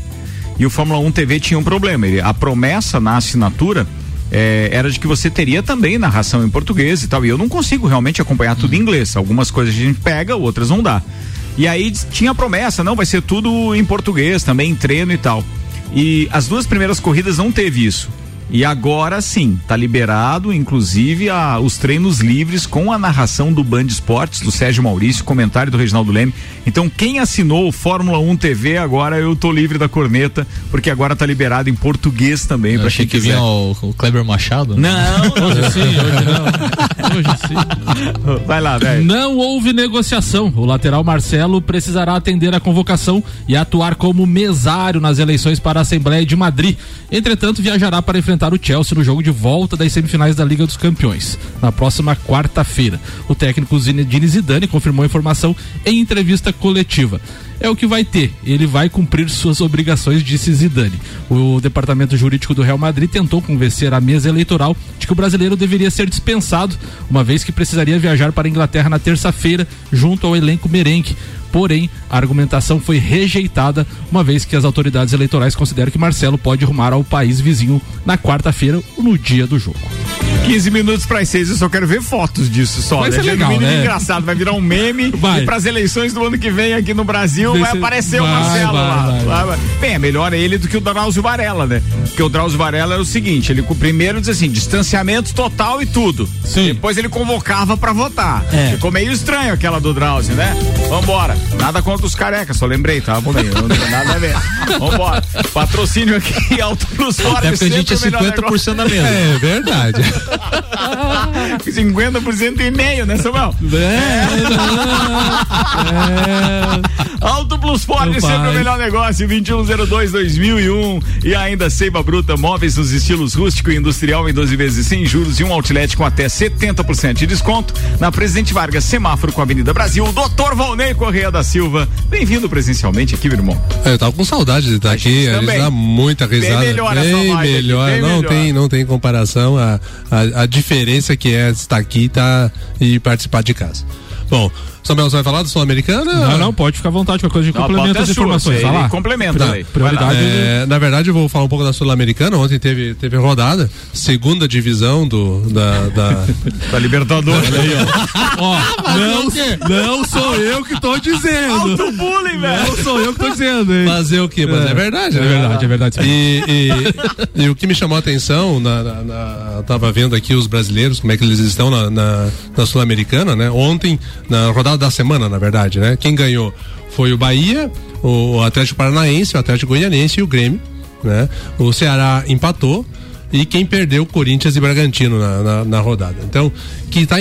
e o Fórmula 1 TV tinha um problema. Ele, a promessa na assinatura eh, era de que você teria também narração em português e tal. E eu não consigo realmente acompanhar tudo em inglês. Algumas coisas a gente pega, outras não dá. E aí tinha promessa, não, vai ser tudo em português também, em treino e tal. E as duas primeiras corridas não teve isso. E agora sim, tá liberado, inclusive, a, os treinos livres com a narração do Band Esportes, do Sérgio Maurício, comentário do Reginaldo Leme. Então, quem assinou o Fórmula 1 TV, agora eu tô livre da corneta, porque agora tá liberado em português também, Eu pra achei quem que quiser. vinha o, o Kleber Machado. Não, Hoje sim, hoje não. Hoje sim. Vai lá, velho. Não houve negociação. O lateral Marcelo precisará atender a convocação e atuar como mesário nas eleições para a Assembleia de Madrid. Entretanto, viajará para enfrentar o Chelsea no jogo de volta das semifinais da Liga dos Campeões, na próxima quarta-feira. O técnico Zinedine Zidane confirmou a informação em entrevista coletiva. É o que vai ter. Ele vai cumprir suas obrigações, disse Zidane. O departamento jurídico do Real Madrid tentou convencer a mesa eleitoral de que o brasileiro deveria ser dispensado, uma vez que precisaria viajar para a Inglaterra na terça-feira, junto ao elenco merengue. Porém, a argumentação foi rejeitada, uma vez que as autoridades eleitorais consideram que Marcelo pode rumar ao país vizinho na quarta-feira, no dia do jogo. 15 minutos para as 6, eu só quero ver fotos disso só. Vai né? ser Já legal, né? engraçado, vai virar um meme Vai. e para as eleições do ano que vem aqui no Brasil Vai vai, ser- aparecer o vai, Marcelo vai, lá. vai. Bem, é melhor ele do que o Drauzio Varela, né? Porque o Drauzio Varela era o seguinte, ele primeiro diz assim, distanciamento total e tudo. Sim. Depois ele convocava para votar. É. Ficou meio estranho aquela do Drauzio, né? Vambora. Nada contra os carecas, só lembrei, tá? Bom, bem, não tem nada a ver. Vambora. Patrocínio aqui, Alto Plus Forte. Até porque a gente é sempre o melhor 50% da mesa. É verdade. 50% e meio, né, Samuel? Auto Plus Ford, Meu sempre pai. o melhor negócio, 2102-2001 e ainda Seiva Bruta, móveis nos estilos rústico e industrial em 12 vezes sem juros e um outlet com até 70% de desconto na Presidente Vargas, semáforo com a Avenida Brasil, Doutor Valnei Correia da Silva, bem-vindo presencialmente aqui, meu irmão. Eu tava com saudade de estar aqui, gente a gente dá muita risada. Bem melhor bem aqui, melhor, bem não melhor. tem, não tem comparação a, a, a diferença que é estar aqui tá, e participar de casa. Bom, Samuel, você vai falar do Sul-Americana? Não, não, pode ficar à vontade, qualquer coisa de complemento as é sua, informações. Vai lá. complementa aí. Prioridade. É, na verdade, eu vou falar um pouco da Sul-Americana. Ontem teve, teve rodada, segunda divisão do, da, da, Da Libertadores. Ó, não, não sou eu que tô dizendo. Alto bullying, velho. Não sou eu que tô dizendo, hein? Fazer o quê? Mas é, verdade, É né? verdade, é verdade. E, e- e o que me chamou a atenção, na, na- na- tava vendo aqui os brasileiros, como é que eles estão na, na- na Sul-Americana, né? Ontem, na rodada da semana, na verdade, né? Quem ganhou foi o Bahia, o Atlético Paranaense, o Atlético Goianiense e o Grêmio, né? O Ceará empatou e quem perdeu Corinthians e Bragantino na, na, na rodada. Então, que tá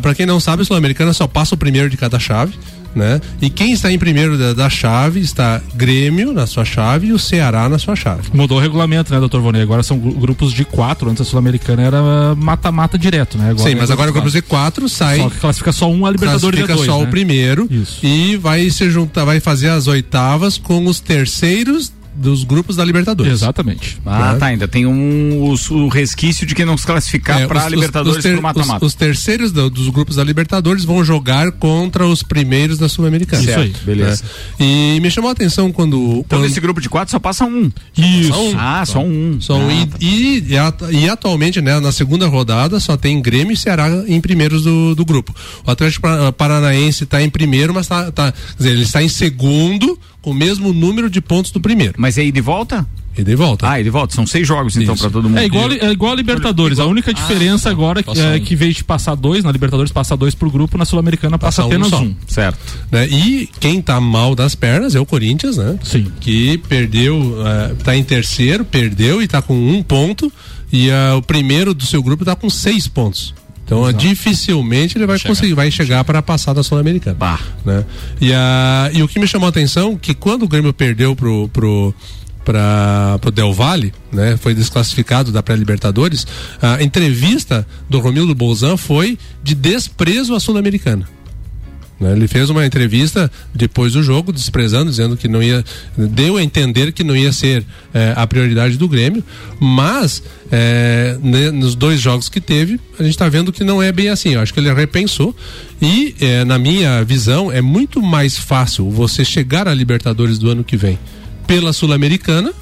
para quem não sabe, a Sul-Americana só passa o primeiro de cada chave. Né? E quem está em primeiro da, da, chave está Grêmio na sua chave e o Ceará na sua chave. Mudou o regulamento, né, doutor Vonei? Agora são grupos de quatro. Antes a Sul-Americana era mata-mata direto, né? Agora Sim, mas agora grupos de quatro sai. Só que classifica só um a Libertadores classifica dois, só né? o primeiro Isso. e vai se juntar, vai fazer as oitavas com os terceiros dos grupos da Libertadores. Exatamente. Ah, tá. Ainda tem um, os- o resquício de quem não se classificar É, para Libertadores os ter- pro mata-mata. Os, os terceiros do- dos grupos da Libertadores vão jogar contra os primeiros da Sul-Americana. Isso aí, beleza. Né? E me chamou a atenção quando. Então, quando... nesse grupo de quatro só passa um. Isso. Só um. Ah, só um. Só um. Ah, E, e, e at- e atualmente, né, na segunda rodada, só tem Grêmio e Ceará em primeiros do, do grupo. O Atlético Pa- Paranaense está em primeiro, mas tá, tá- quer dizer, ele está em segundo o mesmo número de pontos do primeiro. Mas é ida e volta? Ida e volta. Ah, ide e volta. São seis jogos, então, para todo mundo. É igual, é igual a Libertadores. A única diferença agora passa é um. que, em vez de passar dois, na Libertadores passa dois pro grupo, na Sul-Americana passa, Passa um apenas só. um. Certo. né? E quem tá mal das pernas é o Corinthians, né? Sim. Que perdeu, eh, tá em terceiro, perdeu e tá com um ponto. E ah, o primeiro do seu grupo tá com seis pontos. Então, ah, dificilmente ele vai conseguir, vai chegar para passar da Sul-Americana. Né? E, a, e o que me chamou a atenção que quando o Grêmio perdeu pro, pro, para pro Del Valle, né? Foi desclassificado da pré-Libertadores. A entrevista do Romildo Bolzan foi de desprezo à Sul-Americana. Né? Ele fez uma entrevista depois do jogo, desprezando, dizendo que não ia. Deu a entender que não ia ser eh, a prioridade do Grêmio, mas eh, né, nos dois jogos que teve, a gente está vendo que não é bem assim. Eu acho que ele repensou. E, eh, na minha visão, é muito mais fácil você chegar à Libertadores do ano que vem pela Sul-Americana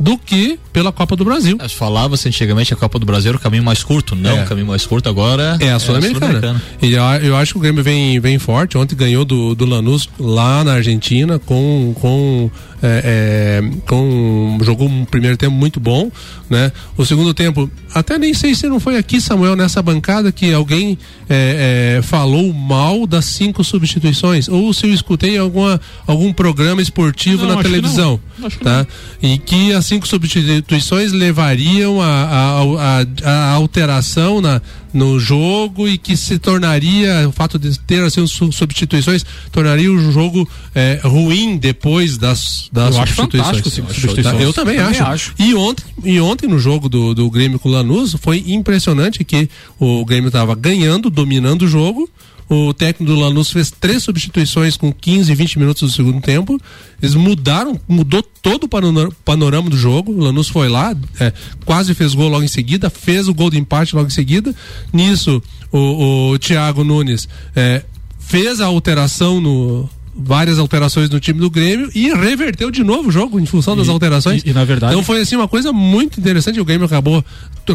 do que pela Copa do Brasil. Falava-se antigamente a Copa do Brasil era o caminho mais curto. Não, É. o caminho mais curto agora É a Sul-Americana. e eu, acho que o Grêmio vem, vem forte. Ontem ganhou do, do Lanús lá na Argentina com. com é, é, com jogou um primeiro tempo muito bom, né? O segundo tempo, até nem sei se não foi aqui, Samuel, nessa bancada que alguém é, é, falou mal das cinco substituições, ou se eu escutei alguma, algum programa esportivo Não, na televisão, não. Acho que tá? E que as cinco substituições levariam a, a, a- a alteração na, no jogo e que se tornaria, o fato de ter assim, su- substituições, tornaria o jogo eh, ruim depois das, das Eu acho substituições. cinco substituições. Eu também, Também acho. acho. E ontem, e ontem no jogo do, do Grêmio com o Lanús foi impressionante que o Grêmio estava ganhando, dominando o jogo. O técnico do Lanús fez três substituições com 15, 20 minutos do segundo tempo. Eles mudaram, mudou todo o panor- panorama do jogo. O Lanús foi lá, é, quase fez gol logo em seguida, fez o gol de empate logo em seguida. Nisso, o, o Thiago Nunes é, fez a alteração no. Várias alterações no time do Grêmio e reverteu de novo o jogo em função das E- alterações. e- e, na verdade- Então foi assim uma coisa muito interessante. O Grêmio acabou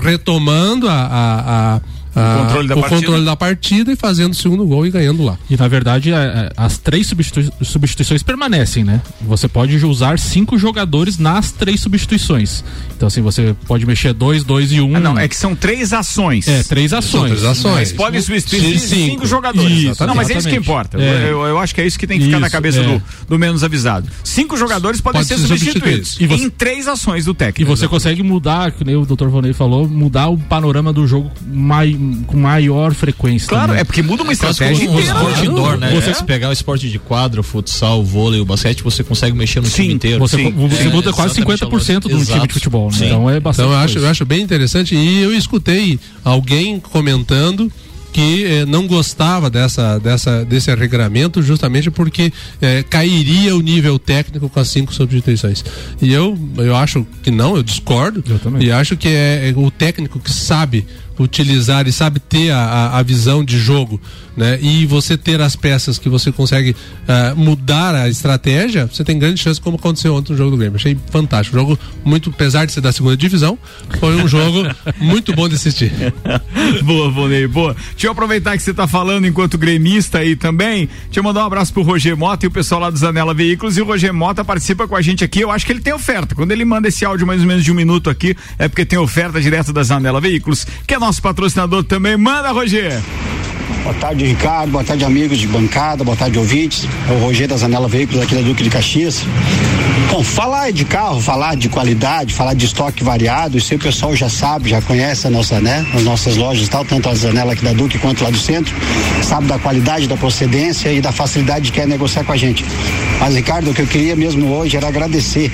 retomando a, a- a- O controle da o partida. controle da partida e fazendo o segundo gol e ganhando lá. E na verdade a- a- as três substitui- substituições permanecem, né? Você pode usar cinco jogadores nas três substituições. Então assim, você pode mexer dois, dois e um. Ah, não, é que são três ações. É, três ações. três ações. Mas pode substituir cinco, cinco. jogadores. Isso, não, mas é isso que exatamente. importa. É. Eu, eu acho que é isso que tem que ficar na Isso, cabeça é. do, do menos avisado. Cinco jogadores podem Pode ser ser substituídos. substituídos. E você- Em três ações do E técnico. você consegue mudar, que nem o Dr. Vonei falou, mudar o panorama do jogo mai- com maior frequência. Claro, também. é porque muda uma É estratégia como inteira. esporte né? indoor, né? Você- Se pegar o esporte de quadra, o futsal, o vôlei, o basquete, você consegue mexer no Sim, time inteiro. Você, Sim, você sim. muda quase Exatamente, 50% do Exato. time de futebol, né? Sim. Então é bastante. Então eu acho, eu acho bem interessante e eu escutei alguém comentando que eh, não gostava dessa, dessa, desse regramento justamente porque eh, cairia o nível técnico com as cinco substituições. E eu, eu acho que não, eu discordo. Eu também. E acho que é, é o técnico que sabe utilizar e sabe ter a, a, visão de jogo, né? E você ter as peças que você consegue ah, mudar a estratégia, você tem grande chance, como aconteceu ontem no jogo do Grêmio. Achei fantástico. Jogo muito, apesar de ser da segunda divisão, foi um jogo muito bom de assistir. boa, Vonei, boa. Deixa eu aproveitar que você tá falando enquanto gremista aí também. Deixa eu mandar um abraço pro Roger Mota e o pessoal lá do Zanela Veículos. E o Roger Mota participa com a gente aqui. Eu acho que ele tem oferta. Quando ele manda esse áudio mais ou menos de um minuto aqui, é porque tem oferta direto da Zanela Veículos, que é nosso patrocinador também. Manda, Roger! Boa tarde, Ricardo. Boa tarde, amigos de bancada. Boa tarde, ouvintes. É o Roger da Zanela Veículos aqui da Duque de Caxias. Bom, falar de carro, falar de qualidade, falar de estoque variado, isso aí o pessoal já sabe, já conhece a nossa, né? As nossas lojas tal, tanto a Zanela aqui da Duque quanto lá do centro, sabe da qualidade, da procedência e da facilidade de quer negociar com a gente. Mas, Ricardo, o que eu queria mesmo hoje era agradecer,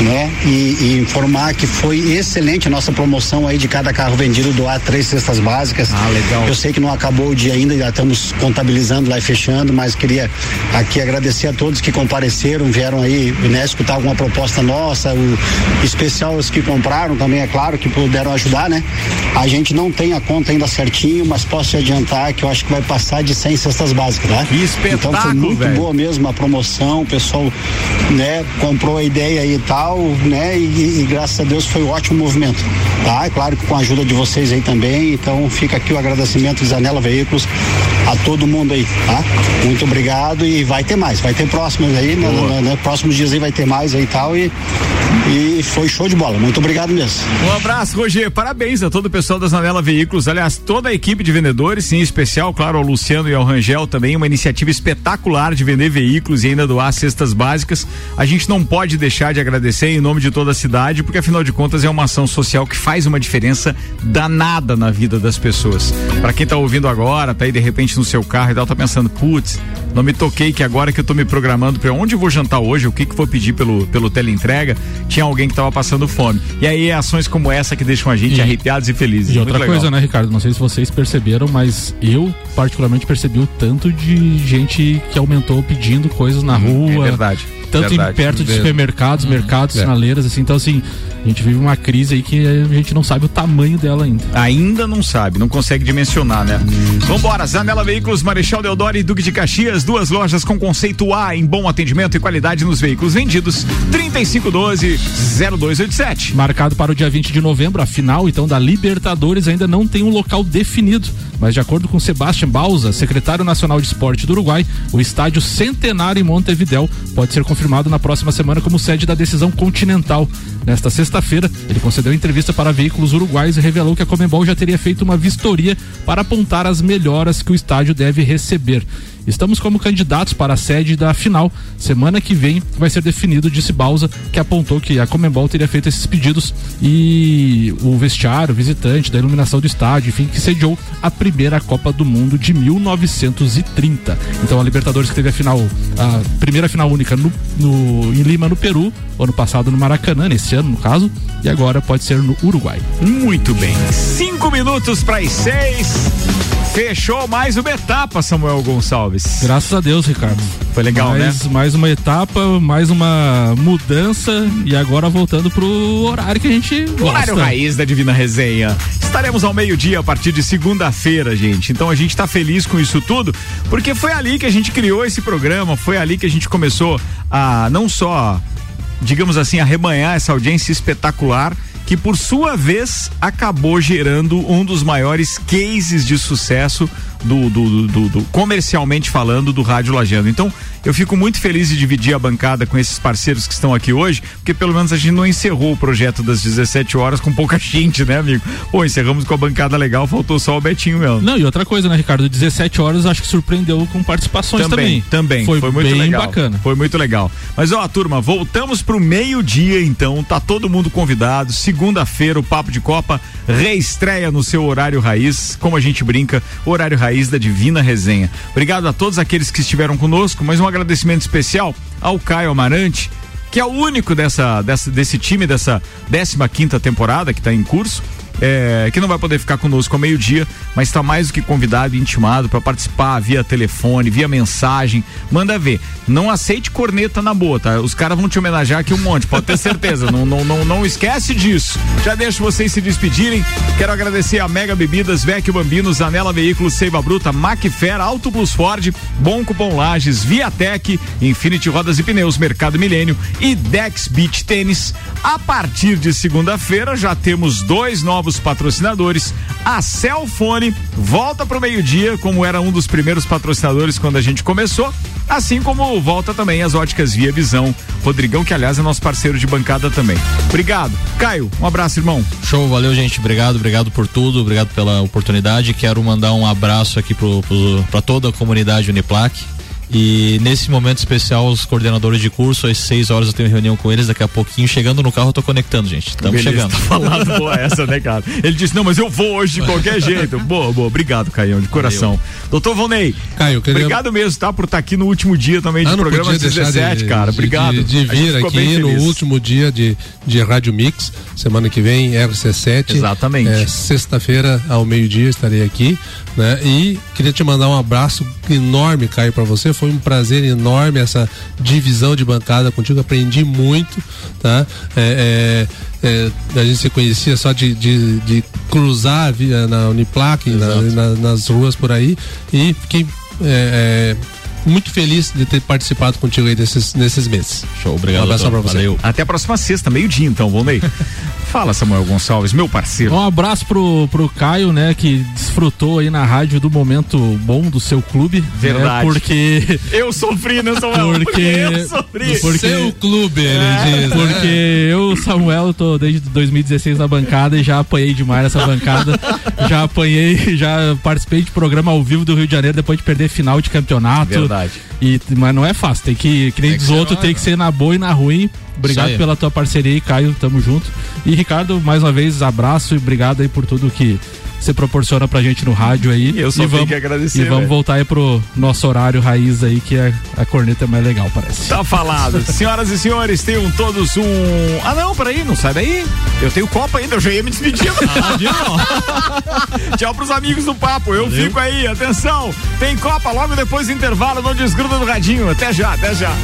né? E, e informar que foi excelente a nossa promoção aí de cada carro vendido doar três cestas básicas. Ah, legal. Eu sei que não acabou dia ainda, já estamos contabilizando lá e fechando, mas queria aqui agradecer a todos que compareceram, vieram aí, né, escutar alguma proposta nossa, o especial os que compraram também, é claro, que puderam ajudar, né? A gente não tem a conta ainda certinho, mas posso te adiantar que eu acho que vai passar de 100 cestas básicas, tá? Que espetáculo, Então foi muito velho. boa mesmo a promoção, o pessoal, né, comprou a ideia aí e tal, né? E, e graças a Deus foi um ótimo movimento, tá? É claro que com a ajuda de vocês aí também, então fica aqui o agradecimento de Zanela Veículos a todo mundo aí, tá? Muito obrigado e vai ter mais, vai ter próximos aí, né, né, né, próximos dias aí vai ter mais aí e tal e, e foi show de bola, muito obrigado mesmo. Um abraço, Roger. Parabéns a todo o pessoal da Zanela Veículos. Aliás, toda a equipe de vendedores, em especial, claro, ao Luciano e ao Rangel também. Uma iniciativa espetacular de vender veículos e ainda doar cestas básicas. A gente não pode deixar de agradecer em nome de toda a cidade, porque afinal de contas é uma ação social que faz uma diferença danada na vida das pessoas. Para quem tá ouvindo agora, tá aí de repente no seu carro e tal, tá pensando, putz, não me toquei que agora que eu tô me programando para onde eu vou jantar hoje, o que que vou pedir pelo, pelo teleentrega, tinha alguém que tava passando fome. E aí é ações como essa que deixam a gente E- arrepiados e felizes. E outra coisa, né, Ricardo? Não sei se vocês perceberam, mas eu particularmente percebi o tanto de gente que aumentou pedindo coisas na rua. é verdade, Tanto verdade. em perto de supermercados, mercados, É. sinaleiras, assim. Então, assim, a gente vive uma crise aí que a gente não sabe o tamanho dela ainda. Ainda não sabe, não consegue dimensionar, né? Vambora, Zanela Veículos, Marechal Deodoro e Duque de Caxias, duas lojas com conceito A em bom atendimento e qualidade nos veículos vendidos. 3512-0287. Marcado para o dia 20 de novembro, a final então da Libertadores ainda não tem um local definido. Mas de acordo com Sebastião Bausa, secretário nacional de esporte do Uruguai, o estádio Centenário em Montevidéu pode ser confirmado na próxima semana como sede da decisão continental. Nesta sexta-feira, ele concedeu entrevista para veículos uruguais e revelou que a Comembol já teria feito uma vistoria para apontar as melhoras que o estádio deve receber. Estamos como candidatos para a sede da final. Semana que vem vai ser definido, disse Bausa, que apontou que a Comembol teria feito esses pedidos e o vestiário, o visitante, da iluminação do estádio, enfim, que sediou a primeira Copa do Mundo de 1930. Então a Libertadores que teve a final, a primeira final única no, no- em Lima, no Peru, ano passado no Maracanã, nesse ano no caso, e agora pode ser no Uruguai. Muito bem. Cinco minutos para as seis. Fechou mais uma etapa, Samuel Gonçalves. Graças a Deus, Ricardo. Foi legal, mais, né? Mais uma etapa, mais uma mudança e agora voltando pro horário que a gente gosta. Horário raiz da Divina Resenha. Estaremos ao meio-dia a partir de segunda-feira, gente. Então a gente tá feliz com isso tudo, porque foi ali que a gente criou esse programa, foi ali que a gente começou a não só, digamos assim, arrebanhar essa audiência espetacular. Que por sua vez acabou gerando um dos maiores cases de sucesso do, do, do- do- comercialmente falando do Rádio Lajando. Então, eu fico muito feliz de dividir a bancada com esses parceiros que estão aqui hoje, porque pelo menos a gente não encerrou o projeto das 17 horas com pouca gente, né, amigo? Pô, encerramos com a bancada legal, faltou só o Betinho mesmo. Não, e outra coisa, né, Ricardo? 17 horas acho que surpreendeu com participações também. Também, Foi, foi, muito bem legal. bacana. Foi muito legal. Mas ó, turma, voltamos pro meio-dia então, tá todo mundo convidado. Segunda-feira, o Papo de Copa reestreia no seu horário raiz, como a gente brinca, horário raiz da Divina Resenha. Obrigado a todos aqueles que estiveram conosco, mas um agradecimento especial ao Caio Amarante, que é o único dessa, dessa desse time dessa 15 quinta temporada que está em curso. É, que não vai poder ficar conosco ao meio-dia, mas está mais do que convidado e intimado para participar via telefone, via mensagem. Manda ver. Não aceite corneta na boa, tá? Os caras vão te homenagear aqui um monte, pode ter certeza. não, não, não, não esquece disso. Já deixo vocês se despedirem. Quero agradecer a Mega Bebidas, Vecchio Bambino, Zanela Veículos, Seiva Bruta, Macfer, Auto Plus Ford, Bom Cupom Lages, Viatec, Infinity Rodas e Pneus, Mercado Milênio e Dex Beach Tênis. A partir de segunda-feira já temos dois novos patrocinadores. A Celfone volta pro meio-dia, como era um dos primeiros patrocinadores quando a gente começou. Assim como volta também as óticas Via Visão. Rodrigão, que aliás é nosso parceiro de bancada também. Obrigado. Caio, um abraço, irmão. Show, valeu, gente. Obrigado, obrigado por tudo, obrigado pela oportunidade. Quero mandar um abraço aqui pra toda a comunidade Uniplac. E nesse momento especial, os coordenadores de curso, às 6 horas eu tenho reunião com eles, daqui a pouquinho, chegando no carro, eu tô conectando, gente. Estamos chegando. Tá falado boa essa, né, cara? Ele disse: não, mas eu vou hoje de qualquer jeito. Boa, boa. Obrigado, Caião, de coração. Doutor Volney, Caio, queria... obrigado mesmo, tá? Por estar aqui no último dia também de Ah, programa podia deixar 17, de, cara. de- Obrigado. De, de vir aqui no feliz. último dia de, de Rádio Mix, semana que vem, RC7. Exatamente. É, Sexta-feira, ao meio-dia, estarei aqui. Né? E queria te mandar um abraço enorme, Caio, para você. Foi um prazer enorme essa divisão de bancada contigo. Aprendi muito, tá? É, é, é, a gente se conhecia só de, de, de cruzar via, na Uniplac, na- na- nas ruas por aí. E fiquei. é, é, muito feliz de ter participado contigo aí desses, nesses meses. Show, obrigado. Um abraço pra você. Valeu. Até a próxima sexta, meio-dia, então, Volney. Fala, Samuel Gonçalves, meu parceiro. Um abraço pro, pro Caio, né, que desfrutou aí na rádio do momento bom do seu clube. né, Verdade. porque. Eu sofri, né, Samuel? Porque. eu sofri. porque Seu clube, ele É, diz. né? Porque eu, Samuel, tô desde 2016 na bancada e já apanhei demais nessa bancada. já apanhei, já participei de programa ao vivo do Rio de Janeiro depois de perder final de campeonato. Verdade. E, mas não é fácil, tem que, que nem Tem diz outro, tem que ser na boa e na ruim. Obrigado pela tua parceria aí, Caio, tamo junto. E Ricardo, mais uma vez, abraço e obrigado aí por tudo que você proporciona pra gente no rádio aí. Eu só e tenho vamos, que agradecer, E vamos velho. voltar aí pro nosso horário raiz aí, que é, a corneta é mais legal, parece. Tá falado. Senhoras e senhores, tenham todos um. Ah, não, peraí, não sai daí. Eu tenho Copa ainda, eu já ia me despedir. Tchau pros amigos do papo. Eu fico aí, atenção. Tem Copa logo depois do intervalo, não desgruda do radinho. Até já, até já.